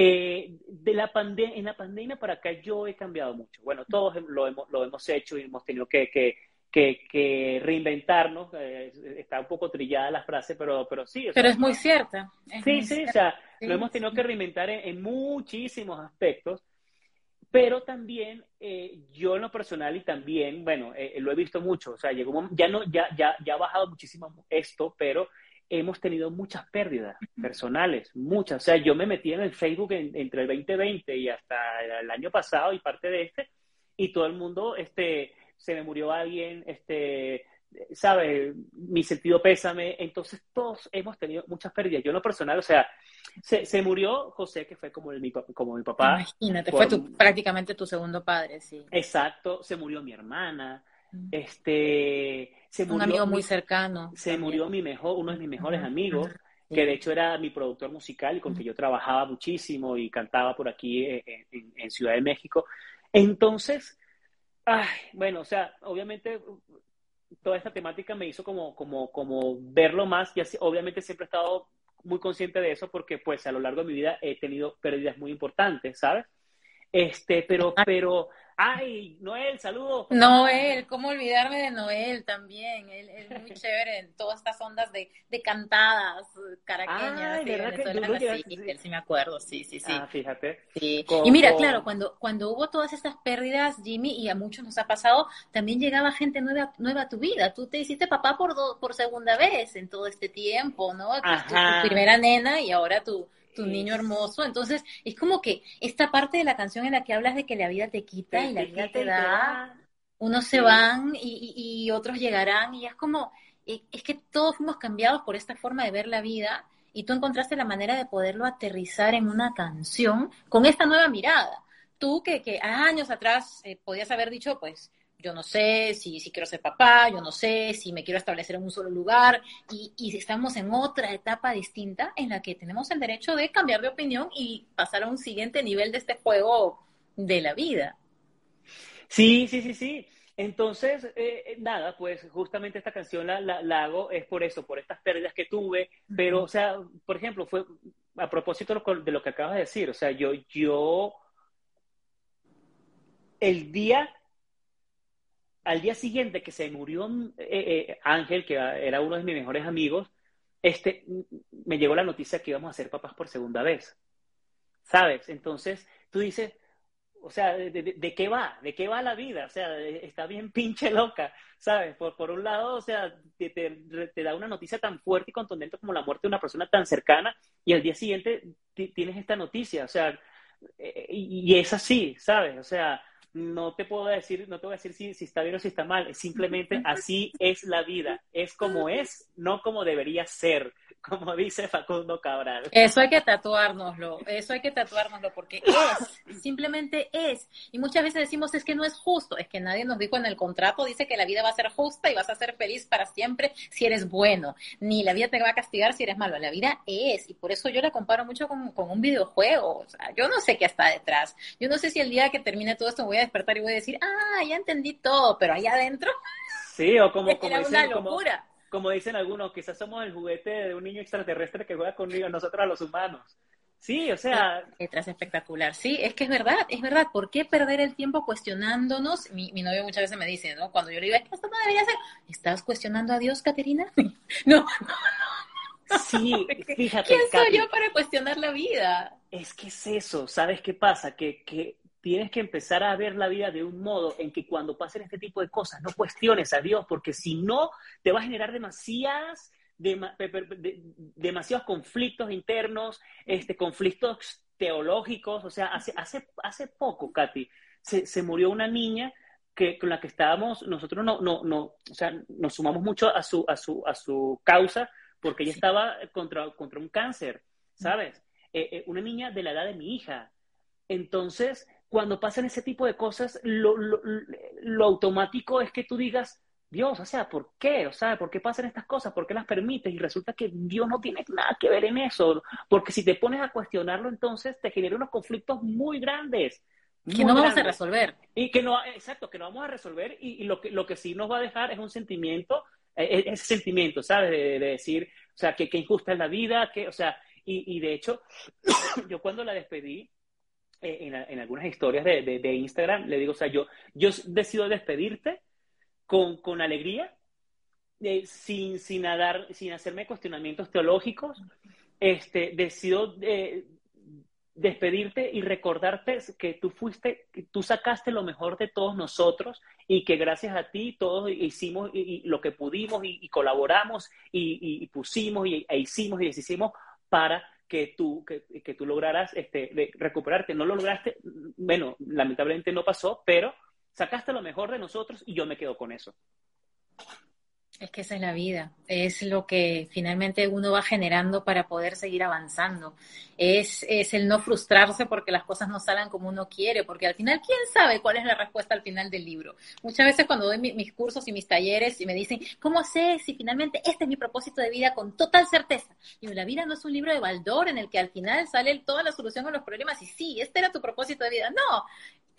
Eh, de la en la pandemia para acá yo he cambiado mucho. Bueno, todos lo hemos, lo hemos hecho y hemos tenido que, que, que, que reinventarnos. Eh, está un poco trillada la frase, pero, pero sí. pero sea, es muy cierta. Es sí, muy sí, cierta. o sea, sí, lo hemos tenido sí. que reinventar en, en, muchísimos aspectos. Pero también eh, yo en lo personal y también, bueno, eh, lo he visto mucho, o sea, llegó, ya no, ya, ya, ya ha bajado muchísimo esto, pero hemos tenido muchas pérdidas personales, muchas. O sea, yo me metí en el Facebook en, entre el 2020 y hasta el año pasado y parte de este, y todo el mundo, este, se me murió alguien, este, ¿sabes? Mi sentido pésame. Entonces, todos hemos tenido muchas pérdidas. Yo en lo personal, o sea, se, se murió José, que fue como, el, mi, como mi papá. Imagínate, por, fue tu, prácticamente tu segundo padre, sí. Exacto, se murió mi hermana. Este, se murió, un amigo muy cercano. Se también. murió mi mejor, uno de mis mejores amigos, sí. que de hecho era mi productor musical y con que yo trabajaba muchísimo y cantaba por aquí en, en, en Ciudad de México. Entonces, ay, bueno, o sea, obviamente toda esta temática me hizo como, como, como verlo más y así, obviamente siempre he estado muy consciente de eso porque pues a lo largo de mi vida he tenido pérdidas muy importantes, ¿sabes? Este, pero, pero Ay, Noel, saludos. Noel, ¿cómo olvidarme de Noel también? Él es muy chévere en todas estas ondas de, de cantadas caraqueñas. Ay, sí, venezolanas, sí, sí, sí, sí, me acuerdo, sí, sí, sí. Ah, fíjate. Sí. Y mira, claro, cuando, cuando hubo todas estas pérdidas, Jimmy, y a muchos nos ha pasado, también llegaba gente nueva, nueva a tu vida. Tú te hiciste papá por, do, por segunda vez en todo este tiempo, ¿no? Tu, tu primera nena y ahora tu tu niño hermoso. Entonces, es como que esta parte de la canción en la que hablas de que la vida te quita y la vida te da, unos se van y, y, y, otros llegarán, y es como, eh, es que todos fuimos cambiados por esta forma de ver la vida, y tú encontraste la manera de poderlo aterrizar en una canción con esta nueva mirada. Tú que, que años atrás eh, podías haber dicho, pues, yo no sé si, si quiero ser papá, yo no sé si me quiero establecer en un solo lugar y, y estamos en otra etapa distinta en la que tenemos el derecho de cambiar de opinión y pasar a un siguiente nivel de este juego de la vida. Sí, sí, sí, sí. Entonces, eh, nada, pues justamente esta canción la, la, la, hago es por eso, por estas pérdidas que tuve, pero, o sea, por ejemplo, fue a propósito de lo que acabas de decir, o sea, yo, yo, el día al día siguiente que se murió eh, eh, Ángel, que era uno de mis mejores amigos, este, me llegó la noticia que íbamos a ser papás por segunda vez. ¿Sabes? Entonces tú dices, o sea, de, qué va? ¿De qué va la vida? O sea, está bien pinche loca, ¿sabes? Por, por un lado, o sea, te, te, da una noticia tan fuerte y contundente como la muerte de una persona tan cercana y al día siguiente tienes esta noticia, o sea, eh, y, y es así, ¿sabes? O sea, no te puedo decir, no te voy a decir si, si, está bien o si está mal, simplemente así es la vida, es como es, no como debería ser como dice Facundo Cabral. Eso hay que tatuárnoslo, eso hay que tatuárnoslo porque es, simplemente es. Y muchas veces decimos es que no es justo, es que nadie nos dijo en el contrato, dice que la vida va a ser justa y vas a ser feliz para siempre si eres bueno, ni la vida te va a castigar si eres malo, la vida es. Y por eso yo la comparo mucho con, con un videojuego, o sea, yo no sé qué está detrás, yo no sé si el día que termine todo esto me voy a despertar y voy a decir, ah, ya entendí todo, pero allá adentro... Sí, o como, como, una locura como dicen algunos, quizás somos el juguete de un niño extraterrestre que juega con nosotros a los humanos. Sí, o sea. Letras espectacular. Sí, es que es verdad, es verdad. ¿Por qué perder el tiempo cuestionándonos? Mi, mi novio muchas veces me dice, ¿no? Cuando yo le digo, esto no debería ser. ¿Estás cuestionando a Dios, Caterina? no, no, no. Sí, fíjate. ¿Quién soy yo para cuestionar la vida? Es que es eso, ¿sabes qué pasa? Que, que tienes que empezar a ver la vida de un modo en que cuando pasen este tipo de cosas no cuestiones a Dios, porque si no, te va a generar demasiadas, demasiados conflictos internos, este, conflictos teológicos. O sea, hace, hace, hace poco, Katy, se, se murió una niña que, con la que estábamos, nosotros no, no, no, o sea, nos sumamos mucho a su, a su, a su causa, porque ella estaba contra, contra un cáncer, ¿sabes? Eh, eh, una niña de la edad de mi hija. Entonces, cuando pasan ese tipo de cosas, lo, automático es que tú digas, Dios, o sea, ¿por qué? O sea, ¿por qué pasan estas cosas? ¿Por qué las permites? Y resulta que Dios no tiene nada que ver en eso, porque si te pones a cuestionarlo, entonces te genera unos conflictos muy grandes. que no vamos a resolver. Y que no, exacto, que no vamos a resolver y, lo, que, lo que sí nos va a dejar es un sentimiento, e, e, ese sentimiento, ¿sabes? De, decir, o sea, que, injusta es la vida, que, o sea, y, y de hecho, yo cuando la despedí, eh, en, algunas historias de, Instagram, le digo, o sea, yo, yo decido despedirte con, con alegría, eh, sin, sin, sin hacerme cuestionamientos teológicos, este, decido eh, despedirte y recordarte que tú fuiste, que tú sacaste lo mejor de todos nosotros y que gracias a ti todos hicimos y, lo que pudimos y, colaboramos y, pusimos y, e hicimos y deshicimos para que tú, que, que tú lograras este, recuperarte. No lo lograste, bueno, lamentablemente no pasó, pero sacaste lo mejor de nosotros y yo me quedo con eso. Es que esa es la vida, es lo que finalmente uno va generando para poder seguir avanzando. Es, es el no frustrarse porque las cosas no salgan como uno quiere, porque al final, ¿quién sabe cuál es la respuesta al final del libro? Muchas veces cuando doy mis cursos y mis talleres y me dicen, ¿cómo sé si finalmente este es mi propósito de vida con total certeza? Y la vida no es un libro de baldor en el que al final sale toda la solución a los problemas y sí, este era tu propósito de vida. No,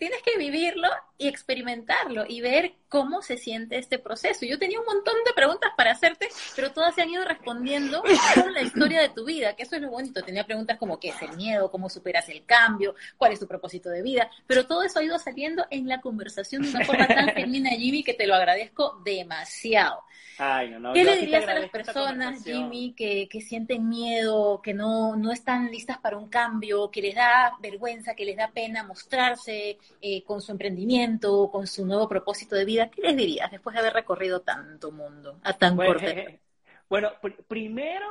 tienes que vivirlo y experimentarlo y ver cómo se siente este proceso. Yo tenía un montón de preguntas para hacerte, pero todas se han ido respondiendo con la historia de tu vida, que eso es lo bonito. Tenía preguntas como qué es el miedo, cómo superas el cambio, cuál es tu propósito de vida, pero todo eso ha ido saliendo en la conversación de una forma tan genuina, Jimmy, que te lo agradezco demasiado. ¿Qué le dirías a las personas, Jimmy, que, que, sienten miedo, que no, no están listas para un cambio, que les da vergüenza, que les da pena mostrarse eh, con su emprendimiento, con su nuevo propósito de vida? ¿Qué les dirías después de haber recorrido tanto mundo a tan bueno, corto Bueno, primero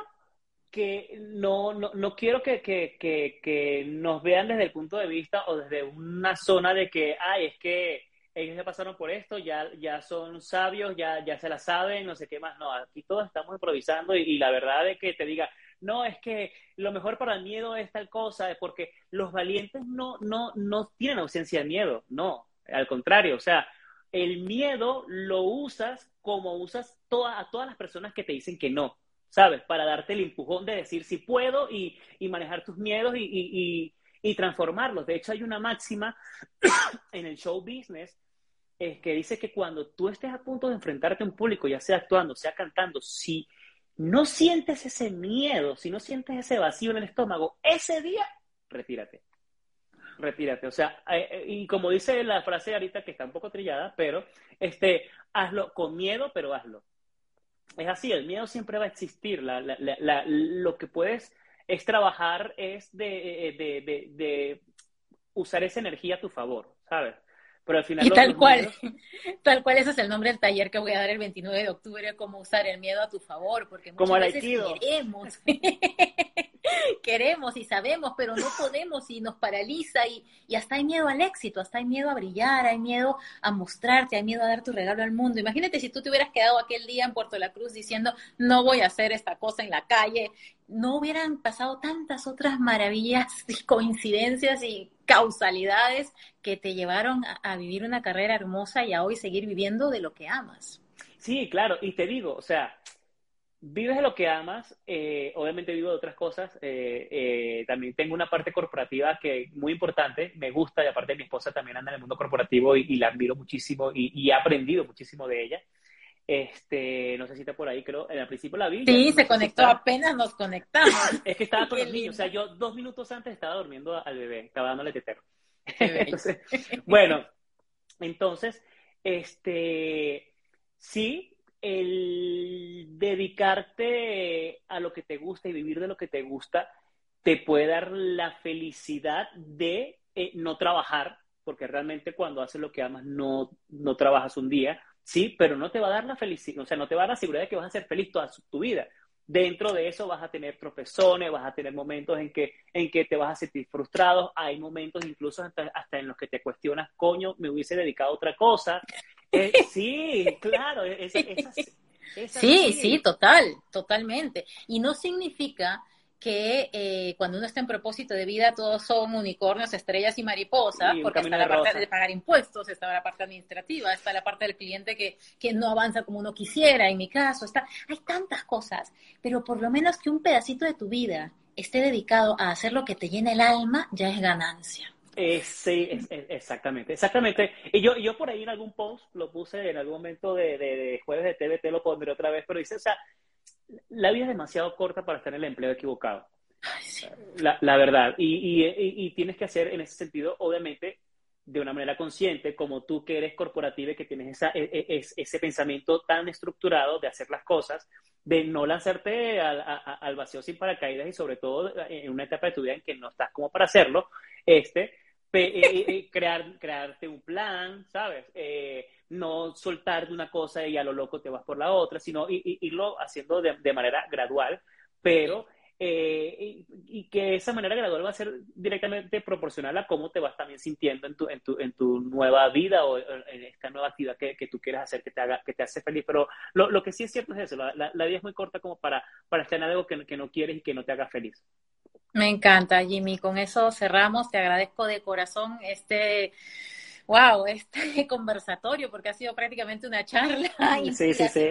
que no, no, no quiero que, que, que, que nos vean desde el punto de vista o desde una zona de que, ay, es que ellos ya pasaron por esto, ya, ya son sabios, ya, ya se la saben, no sé qué más. No, aquí todos estamos improvisando y, la verdad es que te diga, no, es que lo mejor para el miedo es tal cosa, porque los valientes no, no, no tienen ausencia de miedo, no, al contrario, o sea, el miedo lo usas como usas a todas las personas que te dicen que no, ¿sabes? Para darte el empujón de decir si puedo y, manejar tus miedos y, y transformarlos. De hecho, hay una máxima en el show business eh, que dice que cuando tú estés a punto de enfrentarte a un público, ya sea actuando, sea cantando, si no sientes ese miedo, si no sientes ese vacío en el estómago, ese día, retírate. Retírate. O sea, eh, eh, y como dice la frase ahorita que está un poco trillada, pero este, hazlo con miedo, pero hazlo. Es así, el miedo siempre va a existir. lo que puedes es trabajar, es de, de, usar esa energía a tu favor, ¿sabes? Pero al final... Y tal cual, tal cual ese es el nombre del taller que voy a dar el 29 de octubre, cómo usar el miedo a tu favor, porque muchas como veces queremos, queremos y sabemos, pero no podemos y nos paraliza y, y hasta hay miedo al éxito, hasta hay miedo a brillar, hay miedo a mostrarte, hay miedo a dar tu regalo al mundo. Imagínate si tú te hubieras quedado aquel día en Puerto La Cruz diciendo, no voy a hacer esta cosa en la calle, no hubieran pasado tantas otras maravillas y coincidencias y causalidades que te llevaron a, vivir una carrera hermosa y a hoy seguir viviendo de lo que amas. Sí, claro, y te digo, o sea, vives de lo que amas, eh, obviamente vivo de otras cosas, eh, eh, también tengo una parte corporativa que es muy importante, me gusta, y aparte mi esposa también anda en el mundo corporativo y, y la admiro muchísimo y, y, he aprendido muchísimo de ella. Este, no sé si está por ahí, creo, al principio la vi. Sí, no se conectó, apenas nos conectamos. Es que estaba con los niños, o sea, yo dos minutos antes estaba durmiendo al bebé, estaba dándole tetero. entonces, bueno, entonces, este, sí, el dedicarte a lo que te gusta y vivir de lo que te gusta te puede dar la felicidad de eh, no trabajar, porque realmente cuando haces lo que amas no, no trabajas un día, sí, pero no te va a dar la felicidad, o sea, no te va a dar la seguridad de que vas a ser feliz toda tu vida. Dentro de eso vas a tener tropezones, vas a tener momentos en que, en que te vas a sentir frustrado, hay momentos incluso hasta, hasta en los que te cuestionas, coño, me hubiese dedicado a otra cosa, eh, sí, claro. Es, es, es sí, sí, total, totalmente. Y no significa que eh, cuando uno está en propósito de vida todos son unicornios, estrellas y mariposas, porque está la parte de pagar impuestos, está la parte administrativa, está la parte del cliente que, que no avanza como uno quisiera, en mi caso, está, hay tantas cosas, pero por lo menos que un pedacito de tu vida esté dedicado a hacer lo que te llena el alma, ya es ganancia. Eh, sí, es, es, exactamente, exactamente. Y yo, yo por ahí en algún post lo puse en algún momento de, de, de jueves de TVT, lo pondré otra vez, pero dice, o sea, la vida es demasiado corta para estar en el empleo equivocado. Ay, sí. la, la, verdad. Y, y, y, y, tienes que hacer en ese sentido, obviamente, de una manera consciente, como tú que eres corporativa y que tienes esa, es, ese pensamiento tan estructurado de hacer las cosas, de no lanzarte al, a, al vacío sin paracaídas y sobre todo en una etapa de tu vida en que no estás como para hacerlo, este, crear, crearte un plan, ¿sabes? Eh, no soltar de una cosa y a lo loco te vas por la otra, sino irlo haciendo de, manera gradual, pero eh, y, que esa manera gradual va a ser directamente proporcional a cómo te vas también sintiendo en tu, en tu, en tu nueva vida o en esta nueva actividad que, que, tú quieras hacer que te haga, que te hace feliz. Pero lo, lo que sí es cierto es eso, la, vida es muy corta como para, para estar en algo que, que no quieres y que no te haga feliz. Me encanta, Jimmy. Con eso cerramos. Te agradezco de corazón este wow, este conversatorio, porque ha sido prácticamente una charla. Sí, sí, sí.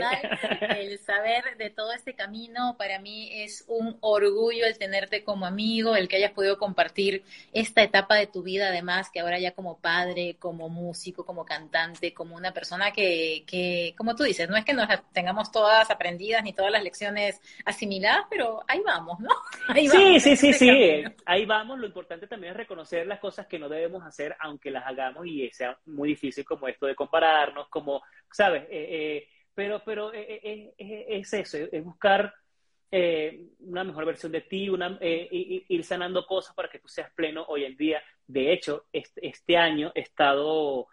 El saber de todo este camino, para mí es un orgullo el tenerte como amigo, el que hayas podido compartir esta etapa de tu vida, además, que ahora ya como padre, como músico, como cantante, como una persona que, que como tú dices, no es que nos tengamos todas aprendidas ni todas las lecciones asimiladas, pero ahí vamos, ¿no? Ahí sí, vamos, sí, sí, sí, camino. ahí vamos. Lo importante también es reconocer las cosas que no debemos hacer, aunque las hagamos y sea muy difícil como esto de compararnos, como, ¿sabes? Eh, eh, pero pero eh, es eso, es buscar una mejor versión de ti, una, ir sanando cosas para que tú seas pleno hoy en día. De hecho, este, este año he estado,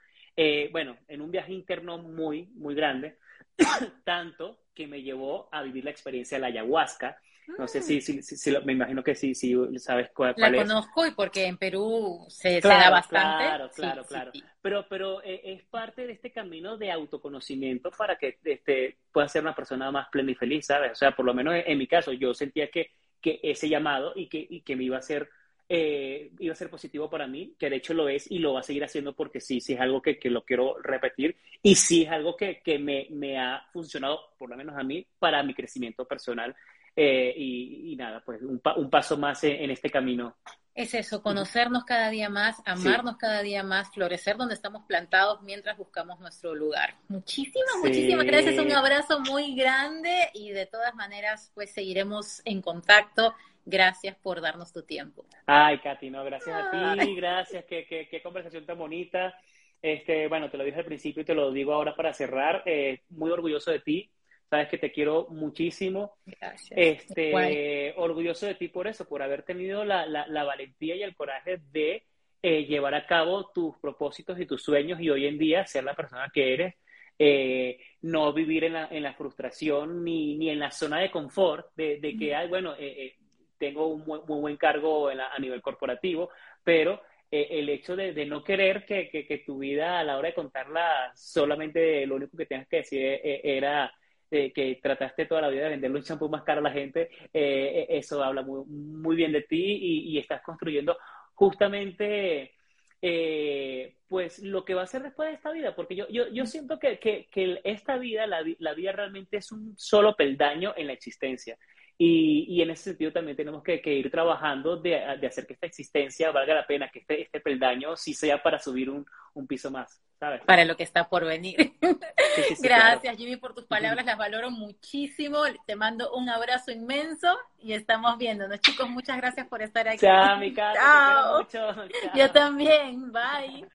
bueno, en un viaje interno muy, muy grande, tanto que me llevó a vivir la experiencia de la ayahuasca, no sé si, si, si, si, me imagino que sí, sí sabes cuál, la cuál es. La conozco y porque en Perú se, claro, se da bastante. Claro, claro, sí, claro. Sí, pero, pero eh, es parte de este camino de autoconocimiento para que este, puedas ser una persona más plena y feliz, ¿sabes? O sea, por lo menos en, en mi caso, yo sentía que, que ese llamado y que, y que me iba a ser eh, iba a ser positivo para mí, que de hecho lo es y lo va a seguir haciendo porque sí, sí es algo que, que lo quiero repetir y sí es algo que, que me, me, ha funcionado, por lo menos a mí, para mi crecimiento personal eh, y, y, nada, pues un, pa un paso más en, en, este camino. Es eso, conocernos cada día más, amarnos sí. cada día más, florecer donde estamos plantados mientras buscamos nuestro lugar. Muchísimas, sí. muchísimas gracias, un abrazo muy grande y de todas maneras pues seguiremos en contacto. Gracias por darnos tu tiempo. Ay, Katy, no, gracias Ay. a ti, gracias, qué, qué, qué conversación tan bonita. Este, bueno, te lo dije al principio y te lo digo ahora para cerrar. Eh, muy orgulloso de ti, sabes que te quiero muchísimo. Gracias. Este, orgulloso de ti por eso, por haber tenido la, la, la valentía y el coraje de llevar a cabo tus propósitos y tus sueños y hoy en día ser la persona que eres eh, no vivir en la, en la frustración ni, ni, en la zona de confort de, de que, hay, bueno, eh, eh, tengo un muy, buen cargo a nivel corporativo, pero el hecho de, de no querer que, que, que, tu vida a la hora de contarla solamente lo único que tengas que decir era que trataste toda la vida de venderle un champú más caro a la gente, eso habla muy, muy bien de ti y, y estás construyendo justamente eh, pues lo que va a ser después de esta vida, porque yo, yo, yo siento que, que, que esta vida, la, la, vida realmente es un solo peldaño en la existencia. Y, y en ese sentido también tenemos que, que ir trabajando de, de, hacer que esta existencia valga la pena, que este, este peldaño sí sea para subir un, un piso más. ¿sabes? Para lo que está por venir. Gracias, Jimmy, por tus palabras, las valoro muchísimo. Te mando un abrazo inmenso y estamos viéndonos. Chicos, muchas gracias por estar aquí. Chao, mi casa. Chao. Yo también. Bye.